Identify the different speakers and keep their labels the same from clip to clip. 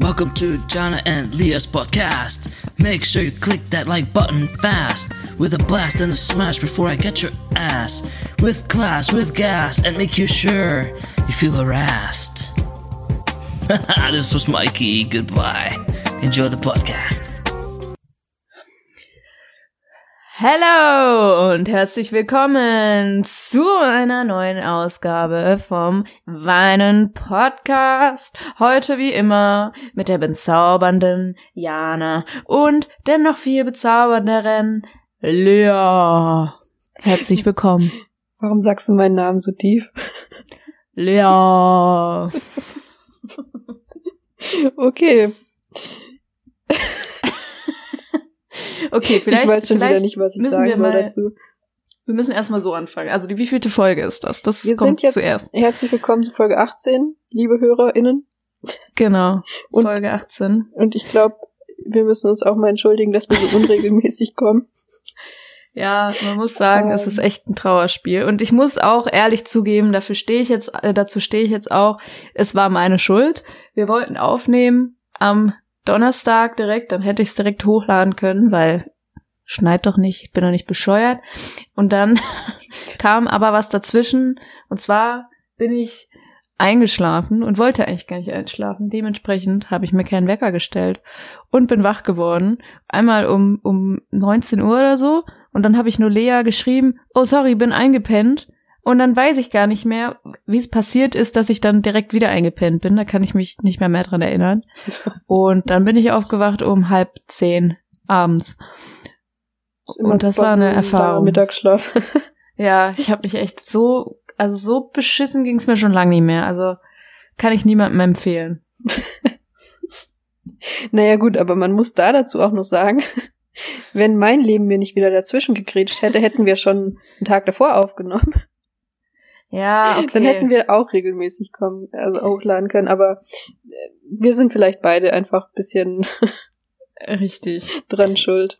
Speaker 1: Welcome to Jana and Leah's podcast. Make sure you click that like button fast. With a blast and a smash before I get your ass. With class, with gas, and make you sure you feel harassed. this was Mikey. Goodbye. Enjoy the podcast.
Speaker 2: Hello und herzlich willkommen zu einer neuen Ausgabe vom Weinen Podcast. Heute wie immer mit der bezaubernden Jana und der noch viel bezaubernderen Lea. Herzlich willkommen.
Speaker 3: Warum sagst du meinen Namen so tief?
Speaker 2: Lea.
Speaker 3: Okay.
Speaker 2: Okay, vielleicht,
Speaker 3: ich weiß schon
Speaker 2: vielleicht
Speaker 3: wieder nicht, was ich
Speaker 2: müssen
Speaker 3: sagen
Speaker 2: wir mal,
Speaker 3: dazu.
Speaker 2: Wir müssen erstmal so anfangen. Also die wievielte Folge ist das? Das
Speaker 3: Wir
Speaker 2: kommt
Speaker 3: sind jetzt
Speaker 2: zuerst.
Speaker 3: herzlich willkommen zu Folge 18, liebe HörerInnen.
Speaker 2: Genau.
Speaker 3: Und-
Speaker 2: Folge 18.
Speaker 3: Und ich glaube, wir müssen uns auch mal entschuldigen, dass wir so unregelmäßig kommen.
Speaker 2: Ja, man muss sagen, es
Speaker 3: Ähm.
Speaker 2: ist echt ein Trauerspiel. Und ich muss auch ehrlich zugeben, dafür stehe ich jetzt, äh, dazu stehe ich jetzt auch. Es war meine Schuld. Wir wollten aufnehmen am Donnerstag direkt, dann hätte ich es direkt hochladen können, weil schneit doch nicht, ich bin doch nicht bescheuert. Und dann kam aber was dazwischen. Und zwar bin ich eingeschlafen und wollte eigentlich gar nicht einschlafen. Dementsprechend habe ich mir keinen Wecker gestellt und bin wach geworden. Einmal um, um 19 Uhr oder so. Und dann habe ich nur Lea geschrieben, oh sorry, bin eingepennt. Und dann weiß ich gar nicht mehr, wie es passiert ist, dass ich dann direkt wieder eingepennt bin. Da kann ich mich nicht mehr mehr dran erinnern. Und dann bin ich aufgewacht um halb zehn abends.
Speaker 3: Immer
Speaker 2: Und das war eine
Speaker 3: ein
Speaker 2: Erfahrung.
Speaker 3: Mittagsschlaf.
Speaker 2: Ja, ich habe mich echt so, also so beschissen ging's mir schon lange nicht mehr. Also kann ich niemandem empfehlen.
Speaker 3: naja gut, aber man muss da dazu auch noch sagen, wenn mein Leben mir nicht wieder dazwischen gegrätscht hätte, hätten wir schon einen Tag davor aufgenommen.
Speaker 2: Ja, okay.
Speaker 3: Dann hätten wir auch regelmäßig kommen, also hochladen können. Aber äh, wir sind vielleicht beide einfach ein bisschen
Speaker 2: Richtig,
Speaker 3: dran schuld.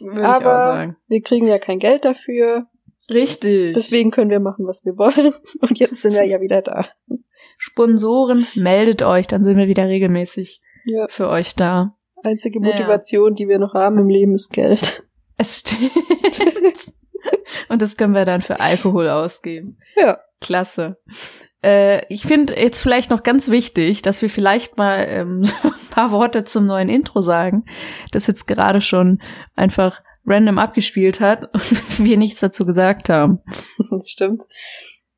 Speaker 2: würde ich
Speaker 3: Aber-
Speaker 2: auch sagen.
Speaker 3: Wir kriegen ja kein Geld dafür.
Speaker 2: Richtig.
Speaker 3: Deswegen können wir machen, was wir wollen. Und jetzt sind wir ja wieder da.
Speaker 2: Sponsoren, meldet euch, dann sind wir wieder regelmäßig
Speaker 3: Ja.
Speaker 2: für euch da.
Speaker 3: Einzige
Speaker 2: Ja.
Speaker 3: Motivation, die wir noch haben im Leben, ist Geld.
Speaker 2: Es stimmt. Und das können wir dann für Alkohol ausgeben.
Speaker 3: Ja.
Speaker 2: Klasse. Äh, ich finde jetzt vielleicht noch ganz wichtig, dass wir vielleicht mal ähm, so ein paar Worte zum neuen Intro sagen, das jetzt gerade schon einfach random abgespielt hat und wir nichts dazu gesagt haben.
Speaker 3: Das stimmt.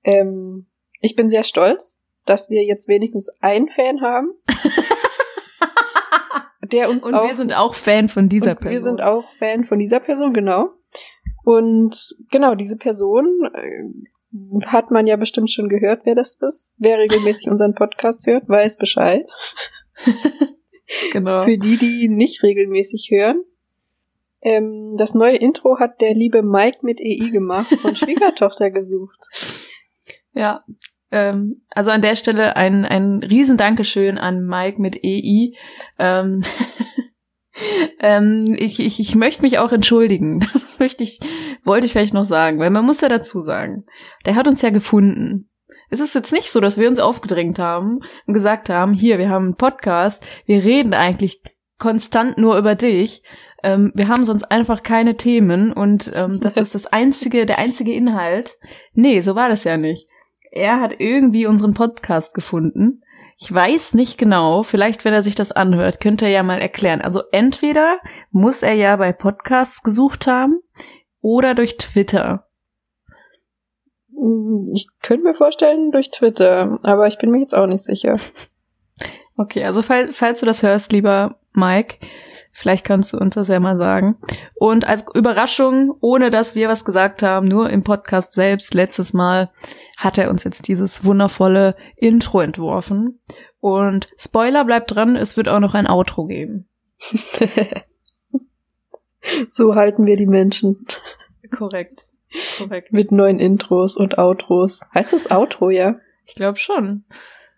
Speaker 3: Ähm, ich bin sehr stolz, dass wir jetzt wenigstens einen Fan haben. der uns
Speaker 2: Und
Speaker 3: auch,
Speaker 2: wir sind auch Fan von dieser
Speaker 3: und
Speaker 2: Person.
Speaker 3: Wir sind auch Fan von dieser Person, genau. Und genau, diese Person äh, hat man ja bestimmt schon gehört, wer das ist. Wer regelmäßig unseren Podcast hört, weiß Bescheid.
Speaker 2: genau.
Speaker 3: Für die, die nicht regelmäßig hören. Ähm, das neue Intro hat der liebe Mike mit EI gemacht und Schwiegertochter gesucht.
Speaker 2: Ja. Ähm, also an der Stelle ein, ein riesen Dankeschön an Mike mit EI. Ähm, ähm, ich, ich, ich möchte mich auch entschuldigen. Das möchte ich, wollte ich vielleicht noch sagen, weil man muss ja dazu sagen, der hat uns ja gefunden. Es ist jetzt nicht so, dass wir uns aufgedrängt haben und gesagt haben, hier, wir haben einen Podcast, wir reden eigentlich konstant nur über dich. Ähm, wir haben sonst einfach keine Themen und ähm, das ist das einzige, der einzige Inhalt. Nee, so war das ja nicht. Er hat irgendwie unseren Podcast gefunden. Ich weiß nicht genau, vielleicht wenn er sich das anhört, könnte er ja mal erklären. Also entweder muss er ja bei Podcasts gesucht haben oder durch Twitter.
Speaker 3: Mm, Ich könnte mir vorstellen durch Twitter, aber ich bin mir jetzt auch nicht sicher.
Speaker 2: Okay, also fall, falls du das hörst, lieber Mike, vielleicht kannst du uns das ja mal sagen. Und als Überraschung, ohne dass wir was gesagt haben, nur im Podcast selbst, letztes Mal, hat er uns jetzt dieses wundervolle Intro entworfen. Und Spoiler bleibt dran, es wird auch noch ein Outro geben.
Speaker 3: so halten wir die Menschen
Speaker 2: Korrekt. Korrekt.
Speaker 3: mit neuen Intros und Outros. Heißt das Outro, ja?
Speaker 2: Ich glaube schon.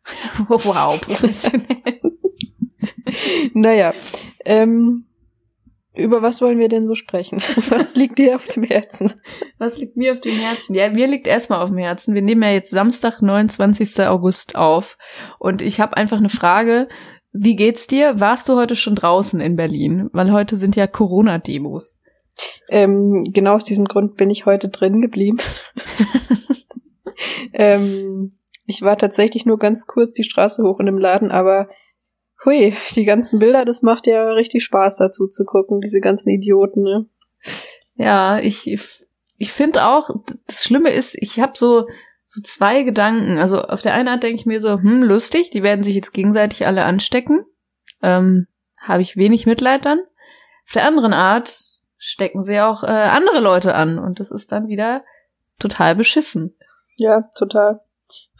Speaker 2: wow, professionell.
Speaker 3: Naja, ähm, Über was wollen wir denn so sprechen? Was liegt dir auf dem Herzen?
Speaker 2: Was liegt mir auf dem Herzen? Ja, mir liegt erstmal auf dem Herzen. Wir nehmen ja jetzt Samstag, 29. August auf. Und ich habe einfach eine Frage. wie geht's dir? Warst du heute schon draußen in Berlin? Weil heute sind ja Corona-Demos.
Speaker 3: Ähm, genau aus diesem Grund bin ich heute drin geblieben. ähm, ich war tatsächlich nur ganz kurz die Straße hoch in dem Laden, aber hui, die ganzen Bilder, das macht ja richtig Spaß dazu zu gucken, diese ganzen Idioten, ne?
Speaker 2: Ja, ich, ich finde auch, das Schlimme ist, ich habe so, so zwei Gedanken. Also auf der einen Art denke ich mir so, hm, lustig, die werden sich jetzt gegenseitig alle anstecken. Ähm, habe ich wenig Mitleid dann. Auf der anderen Art stecken sie auch äh, andere Leute an und das ist dann wieder total beschissen.
Speaker 3: Ja, total.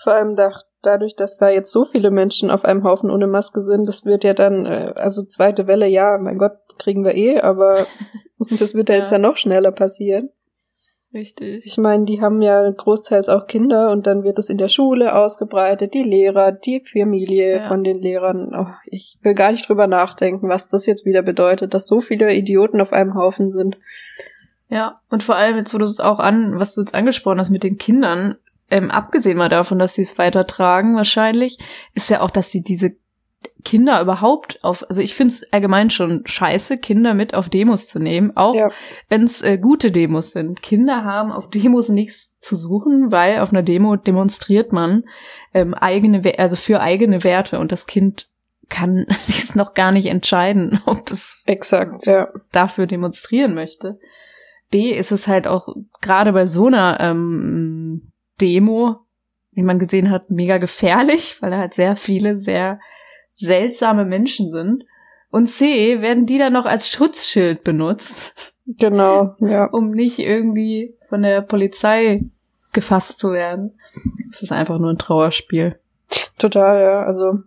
Speaker 3: Vor allem da, dadurch, dass da jetzt so viele Menschen auf einem Haufen ohne Maske sind, das wird ja dann, äh, also zweite Welle, ja, mein Gott, kriegen wir eh, aber das wird ja, ja jetzt ja noch schneller passieren.
Speaker 2: Richtig.
Speaker 3: Ich meine, die haben ja großteils auch Kinder und dann wird es in der Schule ausgebreitet, die Lehrer, die Familie ja. von den Lehrern. Oh, ich will gar nicht drüber nachdenken, was das jetzt wieder bedeutet, dass so viele Idioten auf einem Haufen sind.
Speaker 2: Ja, und vor allem jetzt, wo du es auch an, was du jetzt angesprochen hast mit den Kindern, ähm, abgesehen mal davon, dass sie es weitertragen wahrscheinlich, ist ja auch, dass sie diese Kinder überhaupt auf, also ich finde es allgemein schon scheiße, Kinder mit auf Demos zu nehmen, auch ja. wenn es äh, gute Demos sind. Kinder haben auf Demos nichts zu suchen, weil auf einer Demo demonstriert man ähm, eigene, also für eigene Werte und das Kind kann dies noch gar nicht entscheiden, ob es
Speaker 3: Exakt, ja.
Speaker 2: dafür demonstrieren möchte. B ist es halt auch gerade bei so einer ähm, Demo, wie man gesehen hat, mega gefährlich, weil da halt sehr viele sehr seltsame Menschen sind. Und C, werden die dann noch als Schutzschild benutzt.
Speaker 3: Genau, ja.
Speaker 2: Um nicht irgendwie von der Polizei gefasst zu werden. Das ist einfach nur ein Trauerspiel.
Speaker 3: Total, ja. Also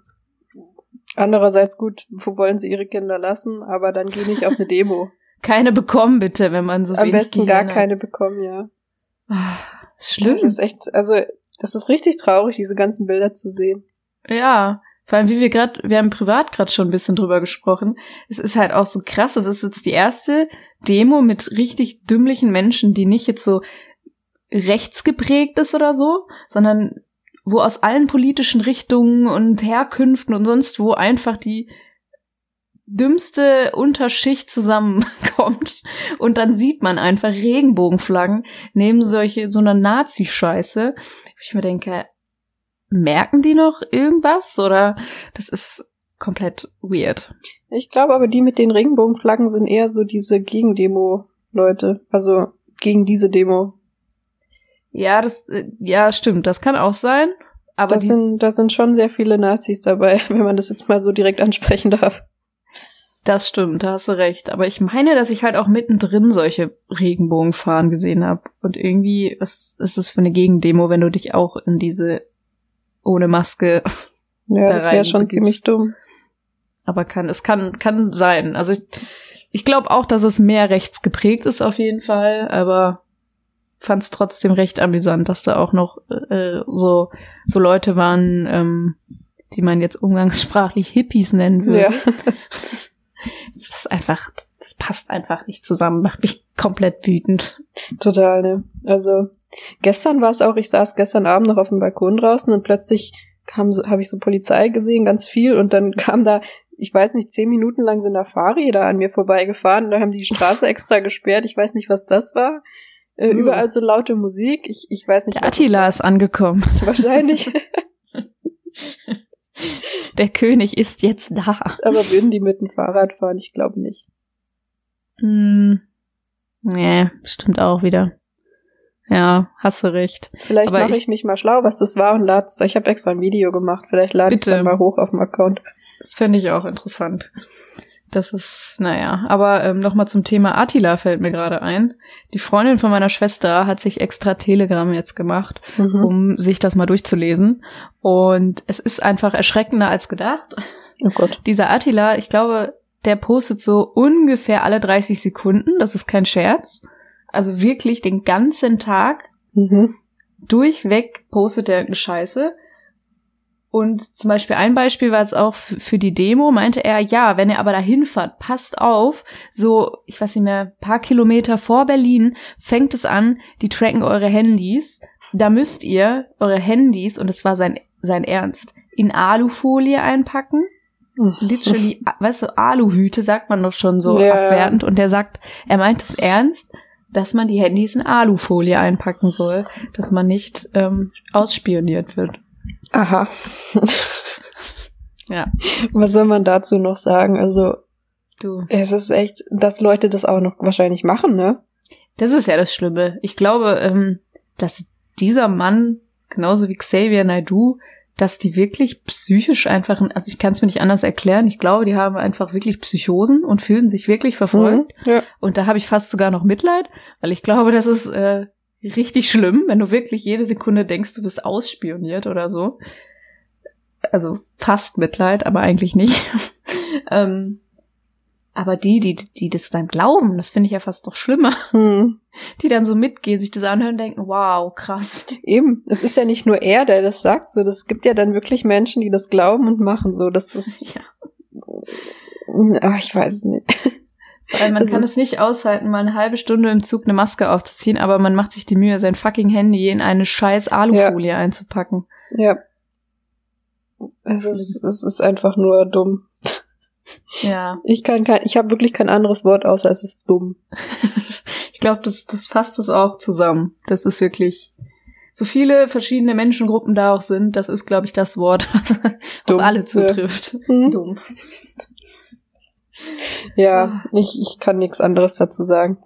Speaker 3: andererseits gut, wo wollen sie ihre Kinder lassen, aber dann geh nicht auf eine Demo.
Speaker 2: keine bekommen, bitte, wenn man so
Speaker 3: Am besten gar hat. keine bekommen, ja.
Speaker 2: Schlimm.
Speaker 3: Das ist echt, also das ist richtig traurig, diese ganzen Bilder zu sehen.
Speaker 2: Ja, vor allem, wie wir gerade, wir haben privat gerade schon ein bisschen drüber gesprochen. Es ist halt auch so krass. Es ist jetzt die erste Demo mit richtig dümmlichen Menschen, die nicht jetzt so rechtsgeprägt ist oder so, sondern wo aus allen politischen Richtungen und Herkünften und sonst wo einfach die dümmste Unterschicht zusammenkommt und dann sieht man einfach Regenbogenflaggen neben solche so einer Nazi-Scheiße. Ich mir denke, merken die noch irgendwas oder das ist komplett weird.
Speaker 3: Ich glaube aber, die mit den Regenbogenflaggen sind eher so diese Gegendemo-Leute. Also gegen diese Demo.
Speaker 2: Ja, das, äh, ja, stimmt. Das kann auch sein. Aber
Speaker 3: das sind, da sind schon sehr viele Nazis dabei, wenn man das jetzt mal so direkt ansprechen darf.
Speaker 2: Das stimmt, da hast du recht. Aber ich meine, dass ich halt auch mittendrin solche Regenbogenfahren gesehen habe. Und irgendwie, was ist es für eine Gegendemo, wenn du dich auch in diese ohne Maske.
Speaker 3: Ja, da das wäre schon ziemlich dumm.
Speaker 2: Aber kann, es kann, kann sein. Also ich, ich glaube auch, dass es mehr rechts geprägt ist auf jeden Fall, aber fand es trotzdem recht amüsant, dass da auch noch äh, so, so Leute waren, ähm, die man jetzt umgangssprachlich Hippies nennen würde. Ja. das ist einfach, das passt einfach nicht zusammen, macht mich komplett wütend.
Speaker 3: Total, ne? Also Gestern war es auch, ich saß gestern Abend noch auf dem Balkon draußen und plötzlich kam, habe ich so Polizei gesehen, ganz viel, und dann kam da, ich weiß nicht, zehn Minuten lang sind da Fahrräder an mir vorbeigefahren, und da haben die Straße extra gesperrt, ich weiß nicht, was das war. Äh, mhm. Überall so laute Musik, ich, ich weiß nicht.
Speaker 2: Der Attila ist angekommen.
Speaker 3: Wahrscheinlich.
Speaker 2: Der König ist jetzt da.
Speaker 3: Aber würden die mit dem Fahrrad fahren? Ich glaube nicht.
Speaker 2: Hm. Nee, stimmt auch wieder. Ja, hast du recht.
Speaker 3: Vielleicht mache ich, ich, mich mal schlau, was das war und lad's. Ich habe extra ein Video gemacht. Vielleicht lade ich es dann mal hoch auf dem Account.
Speaker 2: Das fände ich auch interessant. Das ist, naja. Aber ähm, nochmal zum Thema Attila fällt mir gerade ein. Die Freundin von meiner Schwester hat sich extra Telegram jetzt gemacht, mhm. um sich das mal durchzulesen. Und es ist einfach erschreckender als gedacht.
Speaker 3: Oh Gott.
Speaker 2: Dieser Attila, ich glaube, der postet so ungefähr alle 30 Sekunden. Das ist kein Scherz. Also wirklich den ganzen Tag mhm. durchweg postet er eine Scheiße. Und zum Beispiel ein Beispiel war jetzt auch für die Demo, meinte er, ja, wenn ihr aber dahin fahrt, passt auf, so, ich weiß nicht mehr, paar Kilometer vor Berlin fängt es an, die tracken eure Handys. Da müsst ihr eure Handys, und es war sein, sein Ernst, in Alufolie einpacken literally, weißt du, Aluhüte sagt man doch schon so
Speaker 3: Ja.
Speaker 2: abwertend. Und der sagt, er meint es ernst, dass man die Handys in Alufolie einpacken soll, dass man nicht ähm, ausspioniert wird.
Speaker 3: Aha.
Speaker 2: Ja,
Speaker 3: Was soll man dazu noch sagen? Also,
Speaker 2: du.
Speaker 3: es ist echt, dass Leute das auch noch wahrscheinlich machen, ne?
Speaker 2: Das ist ja das Schlimme. Ich glaube, ähm, dass dieser Mann, genauso wie Xavier Naidoo, dass die wirklich psychisch einfach, also ich kann es mir nicht anders erklären, ich glaube, die haben einfach wirklich Psychosen und fühlen sich wirklich verfolgt.
Speaker 3: Mhm. Ja.
Speaker 2: Und da habe ich fast sogar noch Mitleid, weil ich glaube, das ist äh, richtig schlimm, wenn du wirklich jede Sekunde denkst, du bist ausspioniert oder so. Also fast Mitleid, aber eigentlich nicht. ähm, aber die, die, die das dann glauben, das finde ich ja fast noch schlimmer.
Speaker 3: Hm.
Speaker 2: Die dann so mitgehen, sich das anhören und denken, wow, krass.
Speaker 3: Eben, es ist ja nicht nur er, der das sagt, so, das gibt ja dann wirklich Menschen, die das glauben und machen, so, das ist,
Speaker 2: Ja.
Speaker 3: ach, ich weiß es nicht.
Speaker 2: Allem, man
Speaker 3: Das
Speaker 2: kann es nicht aushalten, mal eine halbe Stunde im Zug eine Maske aufzuziehen, aber man macht sich die Mühe, sein fucking Handy in eine scheiß Alufolie einzupacken.
Speaker 3: Ja. Es ist, es ist einfach nur dumm.
Speaker 2: Ja.
Speaker 3: Ich kann kein, ich habe wirklich kein anderes Wort außer es ist dumm.
Speaker 2: Ich glaube, das, das fasst es auch zusammen. Das ist wirklich, so viele verschiedene Menschengruppen da auch sind, das ist, glaube ich, das Wort, was
Speaker 3: Dumm,
Speaker 2: auf alle
Speaker 3: ja.
Speaker 2: zutrifft.
Speaker 3: Hm?
Speaker 2: Dumm.
Speaker 3: Ja, ich, ich kann nichts anderes dazu sagen.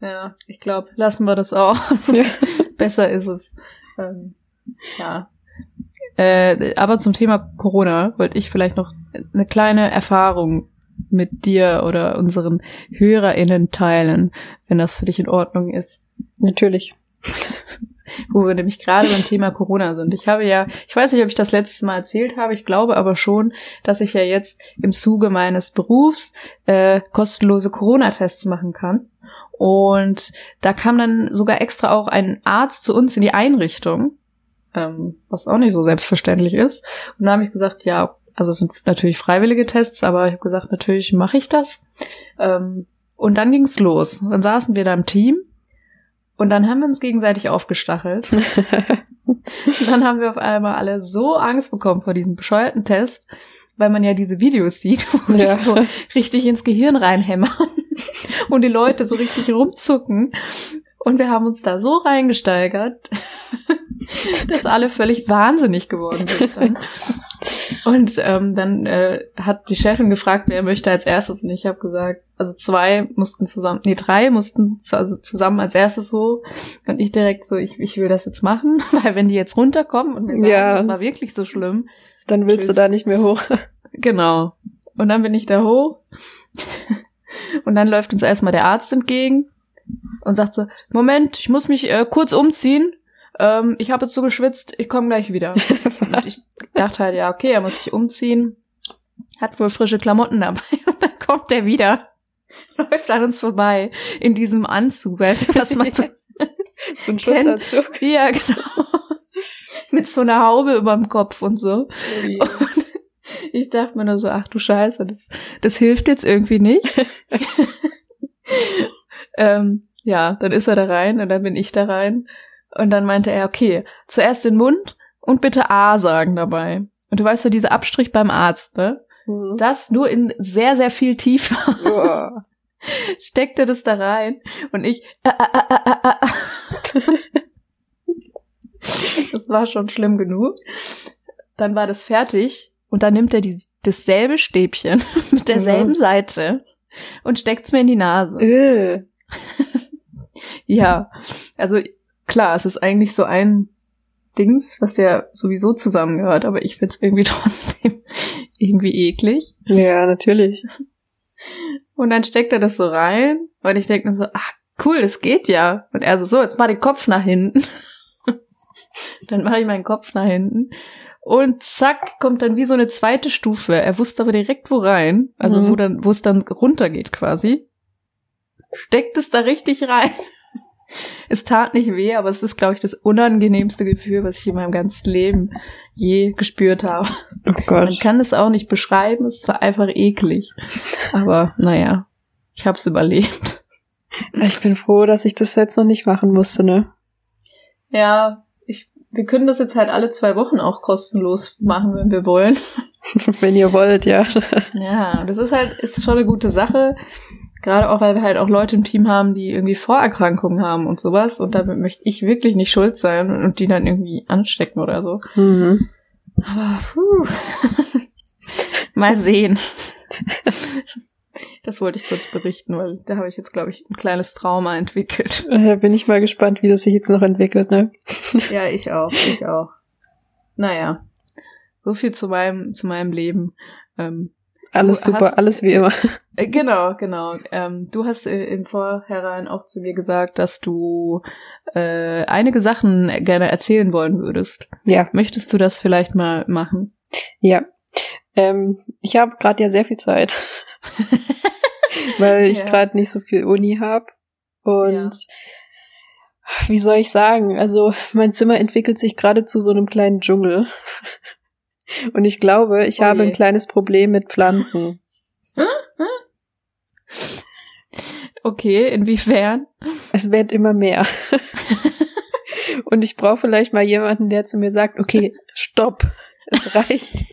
Speaker 2: Ja, ich glaube, lassen wir das auch.
Speaker 3: Ja.
Speaker 2: Besser ist es. Ähm, ja. Äh, aber zum Thema Corona wollte ich vielleicht noch eine kleine Erfahrung mit dir oder unseren HörerInnen teilen, wenn das für dich in Ordnung ist.
Speaker 3: Natürlich.
Speaker 2: wo wir nämlich gerade beim Thema Corona sind. Ich habe ja, ich weiß nicht, ob ich das letztes Mal erzählt habe, ich glaube aber schon, dass ich ja jetzt im Zuge meines Berufs äh, kostenlose Corona-Tests machen kann. Und da kam dann sogar extra auch ein Arzt zu uns in die Einrichtung, ähm, was auch nicht so selbstverständlich ist. Und da habe ich gesagt, ja, also es sind natürlich freiwillige Tests, aber ich habe gesagt, natürlich mache ich das. Ähm, und dann ging's los. Dann saßen wir da im Team und dann haben wir uns gegenseitig aufgestachelt. Dann haben wir auf einmal alle so Angst bekommen vor diesem bescheuerten Test, weil man ja diese Videos sieht, wo
Speaker 3: Ja.
Speaker 2: die so richtig ins Gehirn reinhämmern und die Leute so richtig rumzucken. Und wir haben uns da so reingesteigert, dass alle völlig wahnsinnig geworden sind. Dann. Und ähm, dann äh, hat die Chefin gefragt, wer möchte als erstes. Und ich habe gesagt, also zwei mussten zusammen, nee, drei mussten zu, also zusammen als erstes so. Und ich direkt so, ich, ich will das jetzt machen, weil wenn die jetzt runterkommen und mir sagen,
Speaker 3: Ja.
Speaker 2: das war wirklich so schlimm,
Speaker 3: Dann willst du
Speaker 2: Tschüss.
Speaker 3: da nicht mehr hoch.
Speaker 2: Genau. Und dann bin ich da hoch. Und dann läuft uns erstmal der Arzt entgegen und sagt so, Moment, ich muss mich äh, kurz umziehen. Ähm, ich habe jetzt so geschwitzt, ich komme gleich wieder. Und ich dachte halt, ja, okay, er muss sich umziehen. Hat wohl frische Klamotten dabei. Und dann kommt er wieder. Läuft an uns vorbei. In diesem Anzug, weißt du, was man so
Speaker 3: so ein
Speaker 2: Kennt-
Speaker 3: Schutzanzug.
Speaker 2: Ja, genau. Mit so einer Haube überm Kopf und so. Und ich dachte mir nur so, ach du Scheiße, das, das hilft jetzt irgendwie nicht. ähm, ja, dann ist er da rein und dann bin ich da rein. Und dann meinte er, okay, zuerst den Mund und bitte A sagen dabei. Und du weißt ja, dieser Abstrich beim Arzt, ne?
Speaker 3: Mhm.
Speaker 2: Das nur in sehr, sehr viel tiefer
Speaker 3: Uah.
Speaker 2: steckte das da rein und ich äh, äh, äh, äh, äh. das war schon schlimm genug. Dann war das fertig und dann nimmt er die, dasselbe Stäbchen mit derselben
Speaker 3: Mhm.
Speaker 2: Seite und steckt's mir in die Nase.
Speaker 3: Äh.
Speaker 2: Ja, also klar, es ist eigentlich so ein Dings, was ja sowieso zusammengehört, aber ich find's irgendwie trotzdem irgendwie eklig.
Speaker 3: Ja, natürlich.
Speaker 2: Und dann steckt er das so rein und ich denke mir so, ach cool, das geht ja. Und er so, so, jetzt mach den Kopf nach hinten. dann mache ich meinen Kopf nach hinten. Und zack, kommt dann wie so eine zweite Stufe. Er wusste aber direkt wo rein, also
Speaker 3: Mhm.
Speaker 2: wo dann, wo es dann runtergeht quasi. Steckt es da richtig rein. Es tat nicht weh, aber es ist, glaube ich, das unangenehmste Gefühl, was ich in meinem ganzen Leben je gespürt habe.
Speaker 3: Oh
Speaker 2: Man
Speaker 3: Gott.
Speaker 2: kann es auch nicht beschreiben, es war einfach eklig. Aber naja, ich hab's überlebt.
Speaker 3: Ich bin froh, dass ich das jetzt noch nicht machen musste, ne?
Speaker 2: Ja, ich, wir können das jetzt halt alle zwei Wochen auch kostenlos machen, wenn wir wollen.
Speaker 3: Wenn ihr wollt, ja.
Speaker 2: Ja, das ist halt, ist schon eine gute Sache. Gerade auch, weil wir halt auch Leute im Team haben, die irgendwie Vorerkrankungen haben und sowas. Und damit möchte ich wirklich nicht schuld sein und die dann irgendwie anstecken oder so.
Speaker 3: Mhm.
Speaker 2: Aber puh. mal sehen. Das wollte ich kurz berichten, weil da habe ich jetzt, glaube ich, ein kleines Trauma entwickelt.
Speaker 3: Da bin ich mal gespannt, wie das sich jetzt noch entwickelt, ne?
Speaker 2: Ja, ich auch, ich auch. Naja, so viel zu meinem, zu meinem Leben. Ähm,
Speaker 3: Alles super,
Speaker 2: hast-
Speaker 3: alles wie immer.
Speaker 2: äh, genau, genau. Ähm, du hast äh, im Vorhinein auch zu mir gesagt, dass du äh, einige Sachen gerne erzählen wollen würdest.
Speaker 3: Ja,
Speaker 2: Möchtest du das vielleicht mal machen?
Speaker 3: ja. Ähm, ich habe gerade ja sehr viel Zeit, weil ich
Speaker 2: Ja.
Speaker 3: gerade nicht so viel Uni habe. Und wie soll ich sagen? Also mein Zimmer entwickelt sich gerade zu so einem kleinen Dschungel. Und ich glaube, ich
Speaker 2: Oh
Speaker 3: habe ein kleines Problem mit Pflanzen.
Speaker 2: Okay, inwiefern?
Speaker 3: Es wird immer mehr. Und ich brauche vielleicht mal jemanden, der zu mir sagt, okay, stopp, es reicht.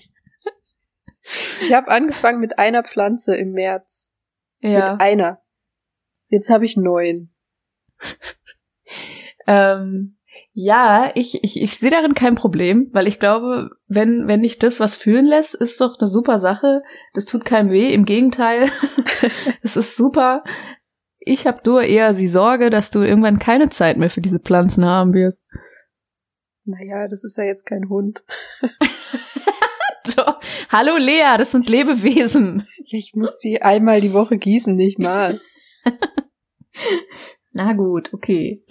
Speaker 3: Ich habe angefangen mit einer Pflanze im März.
Speaker 2: Ja.
Speaker 3: Mit einer. Jetzt habe ich neun.
Speaker 2: Ähm, ja, ich, ich, ich sehe darin kein Problem, weil ich glaube, wenn, wenn nicht das was fühlen lässt, ist doch eine super Sache. Das tut keinem weh, im Gegenteil. Es ist super. Ich habe nur eher die Sorge, dass du irgendwann keine Zeit mehr für diese Pflanzen haben wirst.
Speaker 3: Naja, das ist ja jetzt kein Hund.
Speaker 2: Doch. Hallo Lea, das sind Lebewesen.
Speaker 3: Ja, ich muss die einmal die Woche gießen, nicht mal.
Speaker 2: Na gut, okay.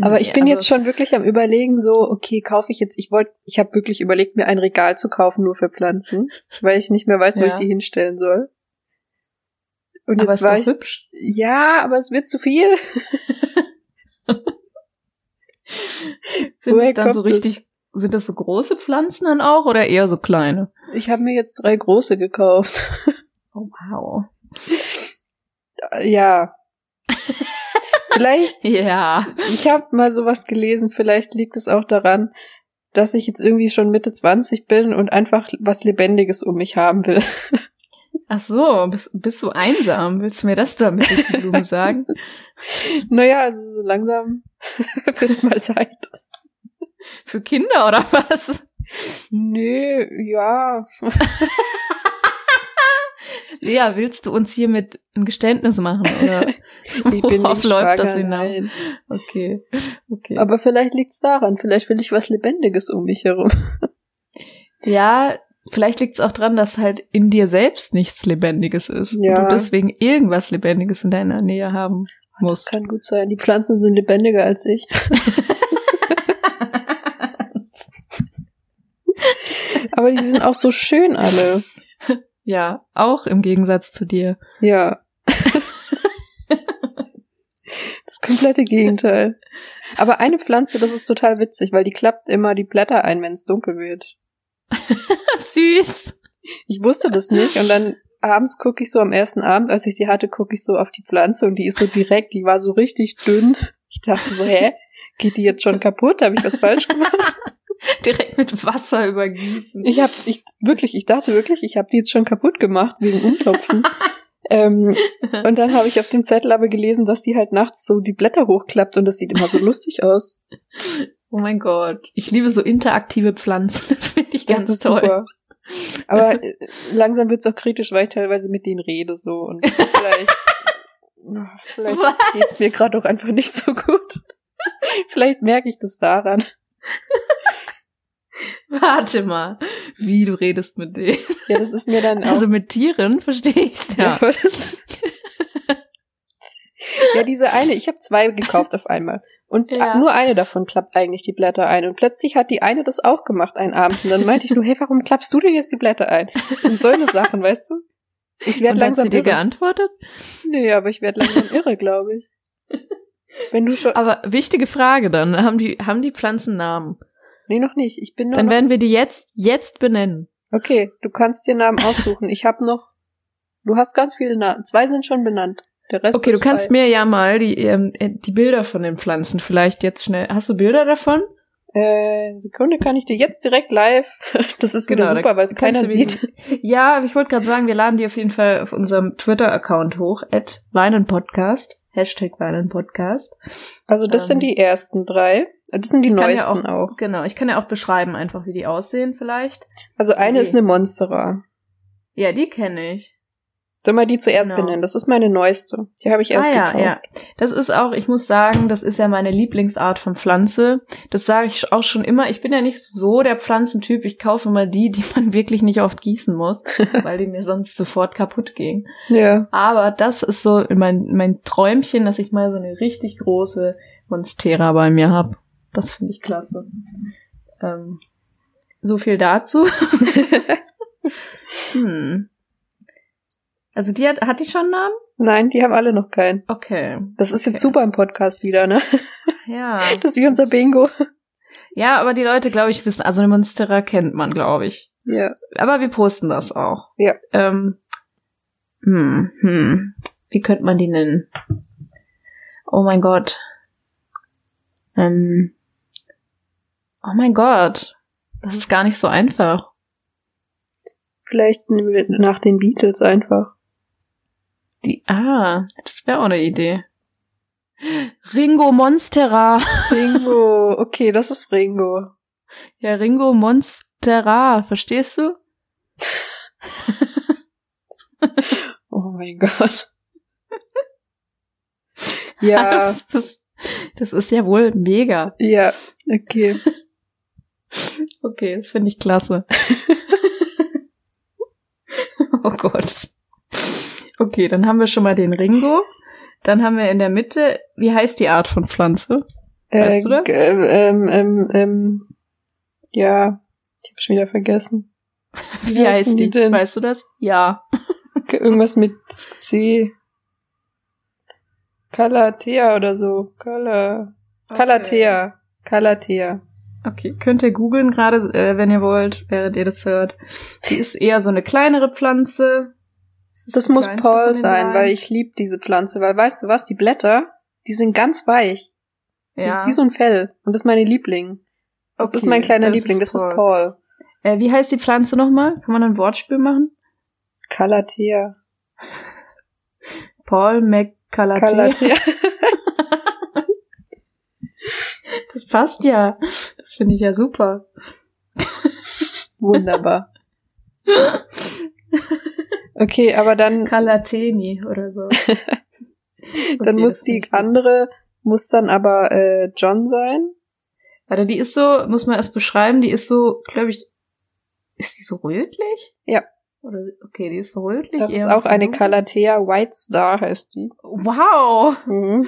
Speaker 3: Aber ich bin
Speaker 2: also-
Speaker 3: jetzt schon wirklich am überlegen, so, okay, kaufe ich jetzt, ich wollte, ich habe wirklich überlegt, mir ein Regal zu kaufen, nur für Pflanzen, weil ich nicht mehr weiß, wo
Speaker 2: Ja.
Speaker 3: ich die hinstellen soll. Und
Speaker 2: Aber
Speaker 3: jetzt
Speaker 2: ist
Speaker 3: war ich,
Speaker 2: hübsch.
Speaker 3: ja, aber es wird zu viel.
Speaker 2: Sind
Speaker 3: Woher
Speaker 2: es dann so richtig, sind das so große Pflanzen dann auch oder eher so kleine?
Speaker 3: Ich habe mir jetzt drei große gekauft.
Speaker 2: Oh wow.
Speaker 3: ja. vielleicht,
Speaker 2: Ja.
Speaker 3: ich habe mal sowas gelesen, vielleicht liegt es auch daran, dass ich jetzt irgendwie schon Mitte 20 bin und einfach was Lebendiges um mich haben will.
Speaker 2: Ach so, bist, bist du einsam? Willst du mir das da mit durch die Blume sagen?
Speaker 3: Naja, also so langsam wird's mal Zeit.
Speaker 2: Für Kinder oder was?
Speaker 3: Nö, ja.
Speaker 2: Lea, willst du uns hiermit ein Geständnis machen oder
Speaker 3: Ich bin
Speaker 2: worauf
Speaker 3: nicht
Speaker 2: läuft das
Speaker 3: schwanger,
Speaker 2: hinaus?
Speaker 3: nein.
Speaker 2: Okay, okay.
Speaker 3: Aber vielleicht liegt's daran. Vielleicht will ich was Lebendiges um mich herum.
Speaker 2: ja, vielleicht liegt es auch dran, dass halt in dir selbst nichts Lebendiges ist
Speaker 3: Ja.
Speaker 2: und du deswegen irgendwas Lebendiges in deiner Nähe haben
Speaker 3: Das
Speaker 2: musst.
Speaker 3: kann gut sein. Die Pflanzen sind lebendiger als ich. Aber die sind auch so schön alle.
Speaker 2: Ja, auch im Gegensatz zu dir.
Speaker 3: Ja. Das komplette Gegenteil. Aber eine Pflanze, das ist total witzig, weil die klappt immer die Blätter ein, wenn es dunkel wird.
Speaker 2: Süß.
Speaker 3: Ich wusste das nicht und dann abends gucke ich so am ersten Abend, als ich die hatte, gucke ich so auf die Pflanze und die ist so direkt, die war so richtig dünn. Ich dachte so, hä? Geht die jetzt schon kaputt? Habe ich was falsch gemacht?
Speaker 2: Direkt mit Wasser übergießen.
Speaker 3: Ich habe ich wirklich, ich dachte wirklich, ich habe die jetzt schon kaputt gemacht wegen Umtopfen. ähm, und dann habe ich auf dem Zettel aber gelesen, dass die halt nachts so die Blätter hochklappt und das sieht immer so lustig aus.
Speaker 2: Oh mein Gott. Ich liebe so interaktive Pflanzen. Das finde ich ganz
Speaker 3: das ist
Speaker 2: toll.
Speaker 3: super. Aber äh, langsam wird's auch kritisch, weil ich teilweise mit denen rede so und vielleicht, vielleicht
Speaker 2: Was?
Speaker 3: geht's mir gerade auch einfach nicht so gut. vielleicht merke ich das daran.
Speaker 2: Warte mal, wie du redest mit denen.
Speaker 3: Ja, das ist mir dann auch.
Speaker 2: Also mit Tieren verstehe ich's ja.
Speaker 3: das- ja, diese eine, ich habe zwei gekauft auf einmal. Und
Speaker 2: Ja.
Speaker 3: nur eine davon klappt eigentlich die Blätter ein. Und plötzlich hat die eine das auch gemacht einen Abend. Und dann meinte ich nur, hey, warum klappst du denn jetzt die Blätter ein? Und so eine Sachen, weißt du? Ich werde
Speaker 2: Und hat
Speaker 3: langsam
Speaker 2: sie dir
Speaker 3: irre.
Speaker 2: geantwortet?
Speaker 3: Nee, aber ich werde langsam irre, glaube ich. Wenn du schon.
Speaker 2: Aber wichtige Frage dann. Haben die, haben die Pflanzen Namen?
Speaker 3: Nee, noch nicht. Ich bin
Speaker 2: Dann werden wir die jetzt, jetzt benennen.
Speaker 3: Okay, du kannst dir Namen aussuchen. Ich habe noch. Du hast ganz viele Namen. Zwei sind schon benannt. Der Rest
Speaker 2: Okay, du kannst
Speaker 3: frei.
Speaker 2: mir ja mal die, ähm, äh, die Bilder von den Pflanzen vielleicht jetzt schnell. Hast du Bilder davon?
Speaker 3: Äh, Sekunde, kann ich dir jetzt direkt live. Das ist wieder
Speaker 2: Genau, da
Speaker 3: super, weil es keiner
Speaker 2: kannst
Speaker 3: sieht.
Speaker 2: Ja, ich wollte gerade sagen, wir laden die auf jeden Fall auf unserem Twitter-Account hoch, at Weinenpodcast, Hashtag Weinenpodcast.
Speaker 3: Also das
Speaker 2: Ähm.
Speaker 3: sind die ersten drei. Das sind die
Speaker 2: ja
Speaker 3: neuesten
Speaker 2: auch-
Speaker 3: auch.
Speaker 2: Genau, ich kann ja auch beschreiben einfach, wie die aussehen vielleicht.
Speaker 3: Also eine
Speaker 2: Nee.
Speaker 3: ist eine Monstera.
Speaker 2: Ja, die kenne ich.
Speaker 3: Soll mal die zuerst
Speaker 2: Genau.
Speaker 3: benennen? Das ist meine neueste. Die habe ich erst
Speaker 2: ah ja,
Speaker 3: gekauft.
Speaker 2: ja. Das ist auch, ich muss sagen, das ist ja meine Lieblingsart von Pflanze. Das sage ich auch schon immer. Ich bin ja nicht so der Pflanzentyp. Ich kaufe immer die, die man wirklich nicht oft gießen muss, weil die mir sonst sofort kaputt gehen.
Speaker 3: Ja.
Speaker 2: Aber das ist so mein, mein Träumchen, dass ich mal so eine richtig große Monstera bei mir hab. Das finde ich klasse. Ähm, so viel dazu. hm. Also die hat, hat die schon einen Namen?
Speaker 3: Nein, die haben alle noch keinen.
Speaker 2: Okay.
Speaker 3: Das ist jetzt
Speaker 2: Okay.
Speaker 3: super im Podcast wieder, ne?
Speaker 2: Ja.
Speaker 3: Das ist wie unser Bingo.
Speaker 2: Ja, aber die Leute, glaube ich, wissen, also eine Monstera kennt man, glaube ich.
Speaker 3: Ja.
Speaker 2: Aber wir posten das auch.
Speaker 3: Ja.
Speaker 2: Ähm, hm, hm. Wie könnte man die nennen? Oh mein Gott. Ähm, oh mein Gott. Das ist gar nicht so einfach.
Speaker 3: Vielleicht nehmen wir nach den Beatles einfach.
Speaker 2: Die, ah, das wäre auch eine Idee. Ringo Monstera.
Speaker 3: Ringo. Okay, das ist Ringo.
Speaker 2: Ja, Ringo Monstera. Verstehst du?
Speaker 3: Oh mein Gott. Ja,
Speaker 2: Das ist, das ist ja wohl mega.
Speaker 3: ja, okay.
Speaker 2: Okay, das finde ich klasse. oh Gott. Okay, dann haben wir schon mal den Ringo. Dann haben wir in der Mitte, wie heißt die Art von Pflanze? Weißt du das?
Speaker 3: g- Ähm, ähm, ähm, ja, ich habe schon wieder vergessen.
Speaker 2: Wie,
Speaker 3: Wie
Speaker 2: heißt
Speaker 3: die denn?
Speaker 2: Weißt du das? Ja.
Speaker 3: Irgendwas mit C. Calathea oder so. Cala Calathea. Calathea.
Speaker 2: Okay, könnt ihr googeln gerade, äh, wenn ihr wollt, während ihr das hört. Die ist eher so eine kleinere Pflanze. ist
Speaker 3: Das
Speaker 2: die
Speaker 3: muss Paul sein,
Speaker 2: dreien.
Speaker 3: weil ich lieb diese Pflanze. Weil weißt du was, die Blätter, die sind ganz weich.
Speaker 2: ja.
Speaker 3: Das ist wie so ein Fell. Und das ist meine Liebling. Das ist
Speaker 2: Okay,
Speaker 3: mein kleiner
Speaker 2: das
Speaker 3: Liebling.
Speaker 2: ist
Speaker 3: das ist
Speaker 2: Paul.
Speaker 3: Paul.
Speaker 2: Äh, wie heißt die Pflanze nochmal? Kann man ein Wortspiel machen?
Speaker 3: Calathea.
Speaker 2: Paul McCalathea.
Speaker 3: Calathea.
Speaker 2: Das passt ja. Das finde ich ja super.
Speaker 3: Wunderbar. Okay, aber dann,
Speaker 2: Calateni oder so.
Speaker 3: dann
Speaker 2: Okay,
Speaker 3: muss die andere, muss dann aber äh, John sein.
Speaker 2: Warte, die ist so, muss man erst beschreiben, die ist so, glaube ich, ist die so rötlich?
Speaker 3: Ja.
Speaker 2: Oder, okay, die ist so rötlich.
Speaker 3: Das ist auch eine. Calathea White Star, heißt die.
Speaker 2: Wow!
Speaker 3: Mhm.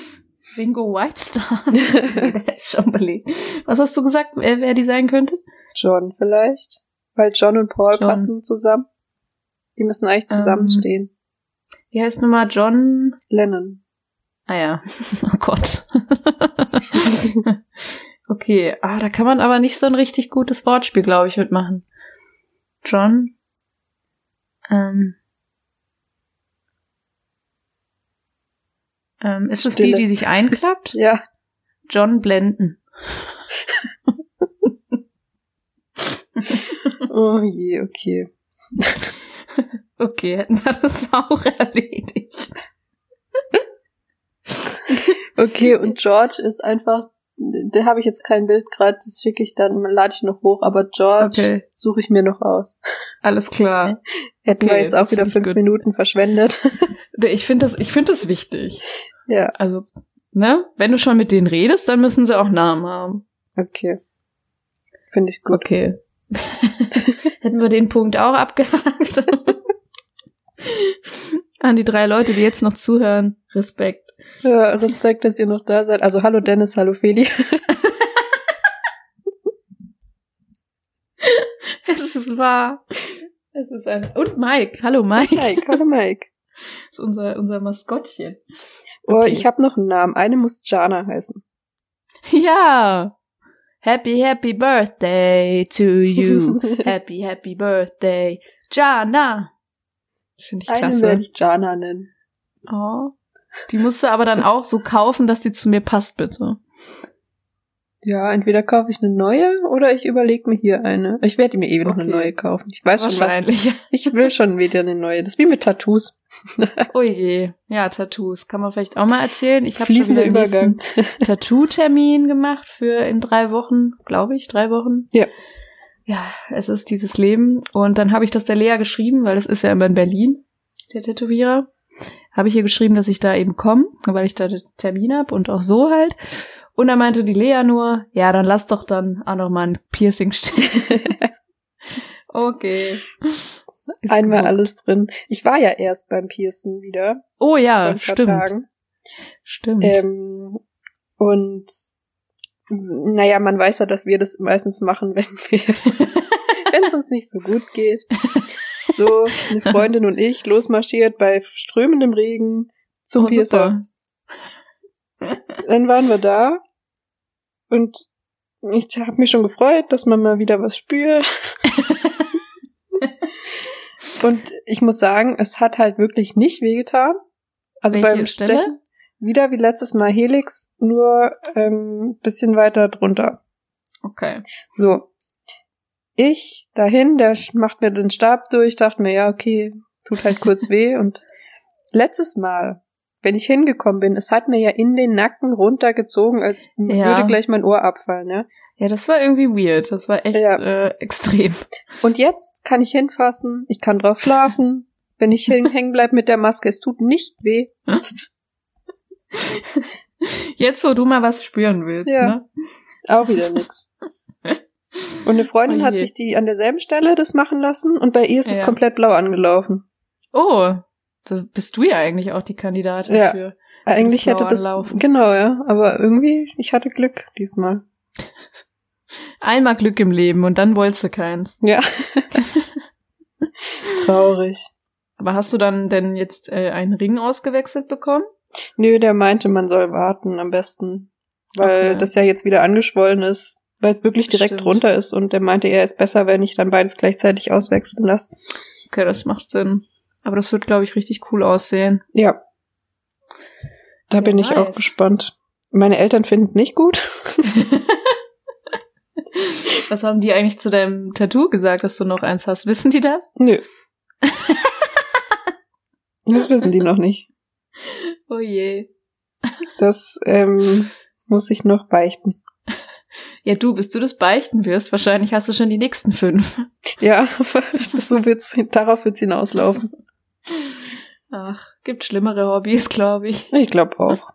Speaker 2: Bingo White Star. nee, der ist schon belegt. Was hast du gesagt, wer, wer die sein könnte?
Speaker 3: John vielleicht. Weil John und Paul
Speaker 2: John.
Speaker 3: passen zusammen. Die müssen eigentlich
Speaker 2: Ähm.
Speaker 3: zusammenstehen.
Speaker 2: Wie heißt nochmal John?
Speaker 3: Lennon.
Speaker 2: Ah ja. Oh Gott. okay. Ah, da kann man aber nicht so ein richtig gutes Wortspiel, glaube ich, mitmachen. John. Ähm. Ähm, ist es die,
Speaker 3: Stille.
Speaker 2: die sich einklappt?
Speaker 3: Ja.
Speaker 2: John Blenden.
Speaker 3: Oh je, okay.
Speaker 2: Okay, hätten wir das auch erledigt.
Speaker 3: Okay, und George ist einfach, da habe ich jetzt kein Bild gerade, das schicke ich dann, lade ich noch hoch, aber George
Speaker 2: Okay.
Speaker 3: suche ich mir noch aus.
Speaker 2: Alles klar.
Speaker 3: Hätten wir
Speaker 2: Okay,
Speaker 3: jetzt auch wieder fünf
Speaker 2: gut.
Speaker 3: Minuten verschwendet.
Speaker 2: Ich finde das, ich finde das wichtig.
Speaker 3: Ja,
Speaker 2: Also, ne? Wenn du schon mit denen redest, dann müssen sie auch Namen haben.
Speaker 3: okay. Finde ich gut.
Speaker 2: Okay. Hätten wir den Punkt auch abgehakt. An die drei Leute, die jetzt noch zuhören. Respekt.
Speaker 3: Ja, Respekt, dass ihr noch da seid. Also hallo Dennis, hallo Feli.
Speaker 2: Es ist wahr. Es ist ein. Und Mike. Hallo Mike.
Speaker 3: Hi, hallo Mike.
Speaker 2: Das ist unser, unser Maskottchen.
Speaker 3: Oh,
Speaker 2: Okay.
Speaker 3: ich habe noch einen Namen. Eine muss Jana heißen.
Speaker 2: Ja. Happy, happy birthday to you. happy, happy birthday. Jana. Finde ich
Speaker 3: Eine
Speaker 2: klasse.
Speaker 3: werde ich Jana nennen.
Speaker 2: Oh. Die musst du aber dann auch so kaufen, dass die zu mir passt, bitte.
Speaker 3: Ja, entweder kaufe ich eine neue oder ich überlege mir hier eine. Ich werde mir eh noch eine
Speaker 2: Okay.
Speaker 3: neue kaufen. Ich weiß schon was.
Speaker 2: Wahrscheinlich.
Speaker 3: Ich will schon wieder eine neue. Das ist wie mit Tattoos.
Speaker 2: Oh je. Ja, Tattoos. Kann man vielleicht auch mal erzählen. Ich habe schon wieder nächsten Tattoo-Termin gemacht für in drei Wochen, glaube ich, drei Wochen.
Speaker 3: Ja.
Speaker 2: Ja, es ist dieses Leben. Und dann habe ich das der Lea geschrieben, weil das ist ja immer in Berlin, der Tätowierer. Habe ich ihr geschrieben, dass ich da eben komme, weil ich da den Termin hab und auch so halt. Und dann meinte die Lea nur, ja, dann lass doch dann auch noch mal ein Piercing stehen. okay. Ist
Speaker 3: Einmal
Speaker 2: gut.
Speaker 3: alles drin. Ich war ja erst beim Piercen wieder.
Speaker 2: Oh ja, stimmt.
Speaker 3: Tagen.
Speaker 2: Stimmt.
Speaker 3: Ähm, und naja, man weiß ja, dass wir das meistens machen, wenn wir, wenn es uns nicht so gut geht. So, eine Freundin und ich losmarschiert bei strömendem Regen zum
Speaker 2: Oh,
Speaker 3: Piercer.
Speaker 2: super.
Speaker 3: Dann waren wir da und ich habe mich schon gefreut, dass man mal wieder was spürt. und ich muss sagen, es hat halt wirklich nicht wehgetan. Also
Speaker 2: Welche
Speaker 3: beim
Speaker 2: Stelle?
Speaker 3: Stechen wieder wie letztes Mal Helix, nur ähm, bisschen weiter drunter.
Speaker 2: Okay.
Speaker 3: So. Ich dahin, der macht mir den Stab durch, dachte mir, ja, okay, tut halt kurz weh. Und letztes Mal, wenn ich hingekommen bin, es hat mir ja in den Nacken runtergezogen, als
Speaker 2: Ja.
Speaker 3: würde gleich mein Ohr abfallen, ja.
Speaker 2: Ja, das war irgendwie weird. Das war echt
Speaker 3: Ja.
Speaker 2: äh, extrem.
Speaker 3: Und jetzt kann ich hinfassen, ich kann drauf schlafen, wenn ich hängen bleib mit der Maske, es tut nicht weh.
Speaker 2: Jetzt, wo du mal was spüren willst,
Speaker 3: Ja.
Speaker 2: ne?
Speaker 3: Auch wieder nix. Und eine Freundin
Speaker 2: Oh
Speaker 3: hat sich die an derselben Stelle das machen lassen und bei ihr ist es
Speaker 2: Ja.
Speaker 3: komplett blau angelaufen.
Speaker 2: Oh, da bist du ja eigentlich auch die Kandidatin
Speaker 3: Ja.
Speaker 2: für.
Speaker 3: Eigentlich hätte das
Speaker 2: anlaufen.
Speaker 3: genau, ja, aber irgendwie ich hatte Glück diesmal.
Speaker 2: Einmal Glück im Leben und dann wolltest du keins.
Speaker 3: Ja. Traurig.
Speaker 2: Aber hast du dann denn jetzt äh, einen Ring ausgewechselt bekommen?
Speaker 3: Nö, der meinte, man soll warten am besten, weil
Speaker 2: Okay.
Speaker 3: das ja jetzt wieder angeschwollen ist, weil es wirklich direkt
Speaker 2: Stimmt.
Speaker 3: drunter ist und der meinte, er ist besser, wenn ich dann beides gleichzeitig auswechseln lasse.
Speaker 2: Okay, das macht Sinn. Aber das wird, glaube ich, richtig cool aussehen.
Speaker 3: Ja. Da
Speaker 2: Ja,
Speaker 3: bin ich auch
Speaker 2: nice.
Speaker 3: gespannt. Meine Eltern finden es nicht gut.
Speaker 2: Was haben die eigentlich zu deinem Tattoo gesagt, dass du noch eins hast? Wissen die das?
Speaker 3: Nö. das wissen die noch nicht.
Speaker 2: Oh je.
Speaker 3: Das ähm, muss ich noch beichten.
Speaker 2: Ja, du, bis du das beichten wirst, wahrscheinlich hast du schon die nächsten fünf.
Speaker 3: Ja, so wird's, darauf wird's hinauslaufen.
Speaker 2: Ach, gibt schlimmere Hobbys, glaube ich.
Speaker 3: Ich glaube auch.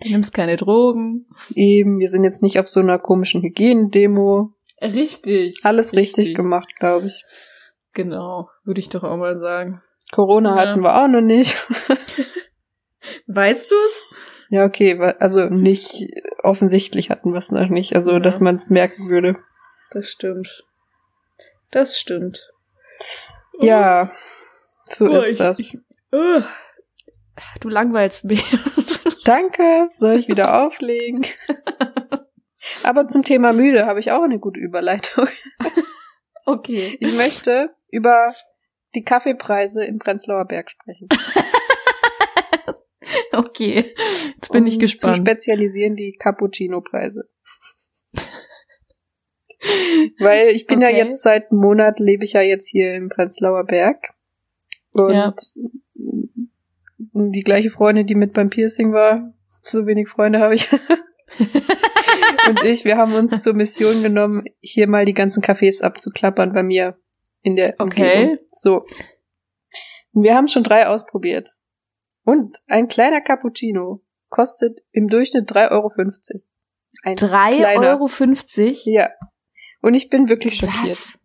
Speaker 2: Du nimmst keine Drogen.
Speaker 3: Eben, wir sind jetzt nicht auf so einer komischen Hygienedemo.
Speaker 2: Richtig.
Speaker 3: Alles richtig,
Speaker 2: Richtig.
Speaker 3: gemacht, glaube ich.
Speaker 2: Genau, würde ich doch auch mal sagen.
Speaker 3: Corona
Speaker 2: Ja.
Speaker 3: hatten wir auch noch nicht.
Speaker 2: Weißt du's?
Speaker 3: Ja, okay, also nicht offensichtlich hatten wir es noch nicht, also
Speaker 2: Ja.
Speaker 3: dass man es merken würde.
Speaker 2: Das stimmt. Das stimmt.
Speaker 3: Ja, so
Speaker 2: Oh,
Speaker 3: ist
Speaker 2: ich-
Speaker 3: das.
Speaker 2: ich-. Du langweilst mich.
Speaker 3: Danke, soll ich wieder auflegen? Aber zum Thema müde habe ich auch eine gute Überleitung.
Speaker 2: okay.
Speaker 3: Ich möchte über die Kaffeepreise im Prenzlauer Berg sprechen.
Speaker 2: Okay. Jetzt bin ich
Speaker 3: Um Zu
Speaker 2: gespannt.
Speaker 3: spezialisieren die Cappuccino-Preise. Weil ich bin ja
Speaker 2: Okay.
Speaker 3: jetzt seit einem Monat, lebe ich ja jetzt hier im Prenzlauer Berg. Und
Speaker 2: Ja.
Speaker 3: Die gleiche Freundin, die mit beim Piercing war, so wenig Freunde habe ich. und ich, wir haben uns zur Mission genommen, hier mal die ganzen Cafés abzuklappern bei mir in der
Speaker 2: Okay.
Speaker 3: Umgebung. So. Und wir haben schon drei ausprobiert. Und ein kleiner Cappuccino kostet im Durchschnitt 3,50 Euro. Ein kleiner.
Speaker 2: 3,50 Euro?
Speaker 3: Ja. Und ich bin wirklich schockiert.
Speaker 2: Was?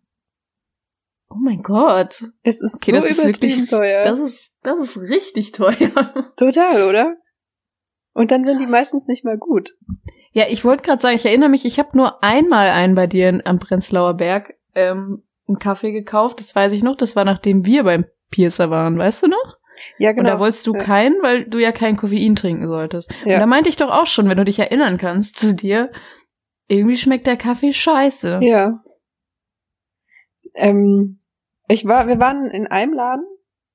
Speaker 2: Oh mein Gott.
Speaker 3: Es ist
Speaker 2: Okay,
Speaker 3: so
Speaker 2: das ist wirklich,
Speaker 3: teuer.
Speaker 2: das ist, das ist richtig teuer.
Speaker 3: Total, oder? Und dann sind die
Speaker 2: Krass.
Speaker 3: meistens nicht mal gut.
Speaker 2: Ja, ich wollte gerade sagen, ich erinnere mich, ich habe nur einmal einen bei dir in- am Prenzlauer Berg ähm, einen Kaffee gekauft. Das weiß ich noch. Das war nachdem wir beim Piercer waren, weißt du noch?
Speaker 3: Ja,
Speaker 2: Und
Speaker 3: genau.
Speaker 2: da wolltest du
Speaker 3: Ja.
Speaker 2: keinen, weil du ja kein Koffein trinken solltest. Und
Speaker 3: Ja.
Speaker 2: da meinte ich doch auch schon, wenn du dich erinnern kannst zu dir, irgendwie schmeckt der Kaffee scheiße.
Speaker 3: Ja. Ähm, ich war, wir waren in einem Laden,